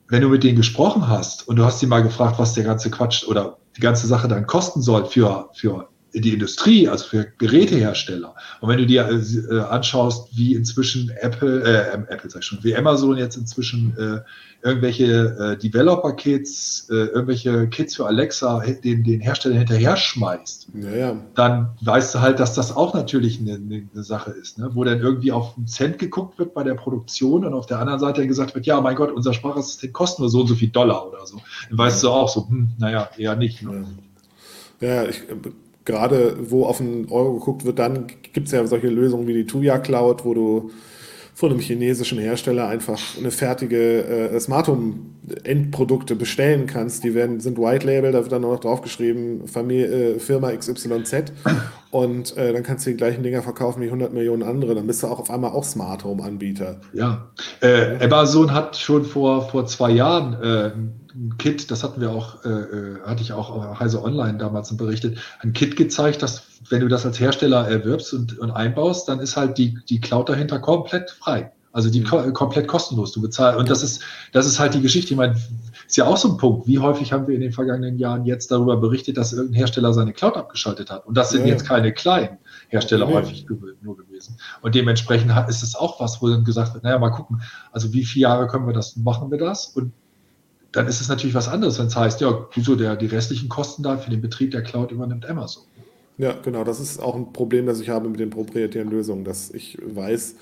wenn du mit denen gesprochen hast und du hast sie mal gefragt, was der ganze Quatsch oder die ganze Sache dann kosten soll für, für die Industrie, also für Gerätehersteller. Und wenn du dir äh, äh, anschaust, wie inzwischen Apple, äh, Apple sag ich schon, wie Amazon jetzt inzwischen äh, irgendwelche äh, Developer-Kits, äh, irgendwelche Kits für Alexa den, den Hersteller hinterher schmeißt, ja, ja. dann weißt du halt, dass das auch natürlich eine, eine Sache ist, ne? wo dann irgendwie auf einen Cent geguckt wird bei der Produktion und auf der anderen Seite gesagt wird, ja, mein Gott, unser Sprachassistent kostet nur so und so viel Dollar oder so. Dann weißt ja. du auch so, hm, naja, eher nicht. Ne? Ja, ich gerade wo auf den Euro geguckt wird, dann gibt es ja solche Lösungen wie die Tuya Cloud, wo du von einem chinesischen Hersteller einfach eine fertige äh, Smart Home Endprodukte bestellen kannst. Die werden, sind White Label, da wird dann noch draufgeschrieben, Familie, äh, Firma XYZ. Und äh, dann kannst du die gleichen Dinger verkaufen wie 100 Millionen andere. Dann bist du auch auf einmal auch Smart Home Anbieter. Ja, äh, Amazon hat schon vor, vor zwei Jahren äh, ein Kit, das hatten wir auch, äh, äh, hatte ich auch Heise Online damals berichtet, ein Kit gezeigt, dass wenn du das als Hersteller erwirbst und, und einbaust, dann ist halt die, die Cloud dahinter komplett frei. Also die ko komplett kostenlos. Du bezahlst. Und das ist, das ist halt die Geschichte. Ich meine, ist ja auch so ein Punkt. Wie häufig haben wir in den vergangenen Jahren jetzt darüber berichtet, dass irgendein Hersteller seine Cloud abgeschaltet hat? Und das sind ja. jetzt keine kleinen Hersteller ja. häufig nur gewesen. Und dementsprechend ist es auch was, wo dann gesagt wird, naja, mal gucken, also wie viele Jahre können wir das, machen wir das? Und dann ist es natürlich was anderes, wenn es heißt, ja, wieso der, die restlichen Kosten da für den Betrieb der Cloud übernimmt Amazon. Ja, genau, das ist auch ein Problem, das ich habe mit den proprietären Lösungen, dass ich weiß,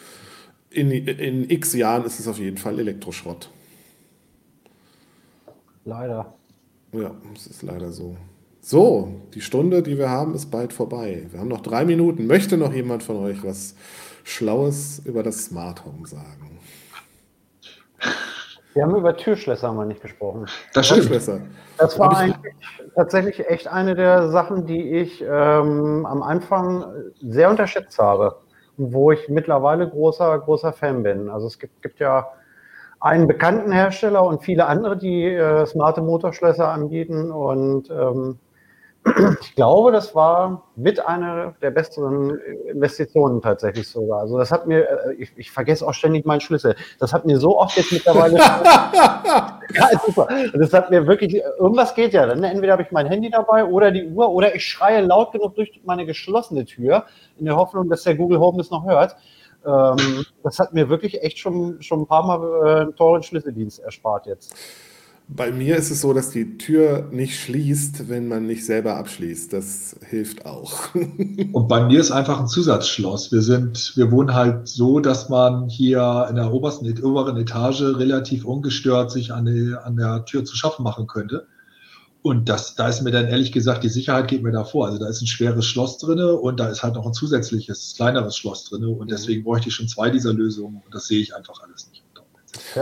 in, in x Jahren ist es auf jeden Fall Elektroschrott. Leider. Ja, es ist leider so. So, die Stunde, die wir haben, ist bald vorbei. Wir haben noch drei Minuten. Möchte noch jemand von euch was Schlaues über das Smart Home sagen? Wir haben über Türschlösser mal nicht gesprochen. Das Türschlösser. Das war eigentlich tatsächlich echt eine der Sachen, die ich ähm, am Anfang sehr unterschätzt habe, wo ich mittlerweile großer, großer Fan bin. Also es gibt, gibt ja einen bekannten Hersteller und viele andere, die äh, smarte Motorschlösser anbieten. Und ähm, ich glaube, das war mit einer der besseren Investitionen tatsächlich sogar. Also das hat mir, äh, ich, ich vergesse auch ständig meinen Schlüssel. Das hat mir so oft jetzt mittlerweile. ja, super. Das hat mir wirklich, irgendwas geht ja dann. Entweder habe ich mein Handy dabei oder die Uhr oder ich schreie laut genug durch meine geschlossene Tür in der Hoffnung, dass der Google Home es noch hört. Ähm, das hat mir wirklich echt schon, schon ein paar Mal äh, einen teuren Schlüsseldienst erspart jetzt. Bei mir ist es so, dass die Tür nicht schließt, wenn man nicht selber abschließt. Das hilft auch. Und bei mir ist einfach ein Zusatzschloss. Wir sind, wir wohnen halt so, dass man hier in der obersten, oberen Etage relativ ungestört sich an, die, an der Tür zu schaffen machen könnte. Und das, da ist mir dann ehrlich gesagt, die Sicherheit geht mir da vor. Also da ist ein schweres Schloss drin und da ist halt noch ein zusätzliches, kleineres Schloss drin. Und deswegen bräuchte ich schon zwei dieser Lösungen und das sehe ich einfach alles nicht.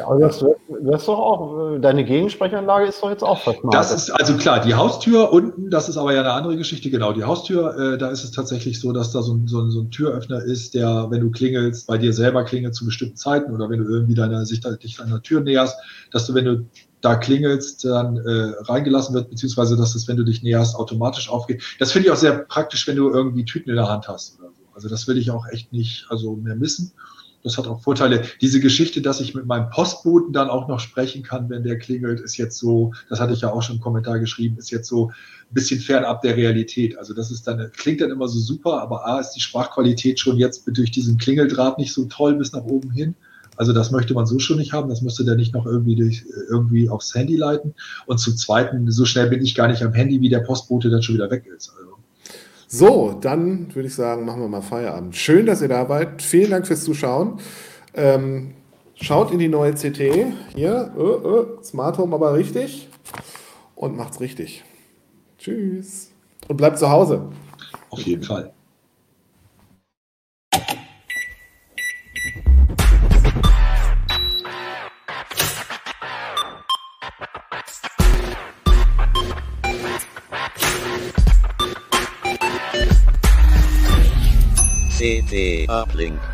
Aber das, das ist doch auch, deine Gegensprechanlage ist doch jetzt auch versmart. Das ist, also klar, die Haustür unten, das ist aber ja eine andere Geschichte, genau. Die Haustür, äh, da ist es tatsächlich so, dass da so ein, so, ein, so ein Türöffner ist, der, wenn du klingelst, bei dir selber klingelt zu bestimmten Zeiten oder wenn du irgendwie deiner, sich dich der Tür näherst, dass du, wenn du da klingelst, dann äh, reingelassen wird, beziehungsweise dass es, wenn du dich näherst, automatisch aufgeht. Das finde ich auch sehr praktisch, wenn du irgendwie Tüten in der Hand hast oder so. Also das will ich auch echt nicht also mehr missen. Das hat auch Vorteile. Diese Geschichte, dass ich mit meinem Postboten dann auch noch sprechen kann, wenn der klingelt, ist jetzt so, das hatte ich ja auch schon im Kommentar geschrieben, ist jetzt so ein bisschen fernab der Realität. Also das ist dann, klingt dann immer so super, aber A ist die Sprachqualität schon jetzt durch diesen Klingeldraht nicht so toll bis nach oben hin. Also das möchte man so schon nicht haben. Das müsste der nicht noch irgendwie durch, irgendwie aufs Handy leiten. Und zum Zweiten, so schnell bin ich gar nicht am Handy, wie der Postbote dann schon wieder weg ist. Also. So, dann würde ich sagen, machen wir mal Feierabend. Schön, dass ihr da wart. Vielen Dank fürs Zuschauen. Ähm, schaut in die neue CT. Hier, äh, äh, Smart Home aber richtig. Und macht's richtig. Tschüss. Und bleibt zu Hause. Auf jeden Fall. CT Uplink.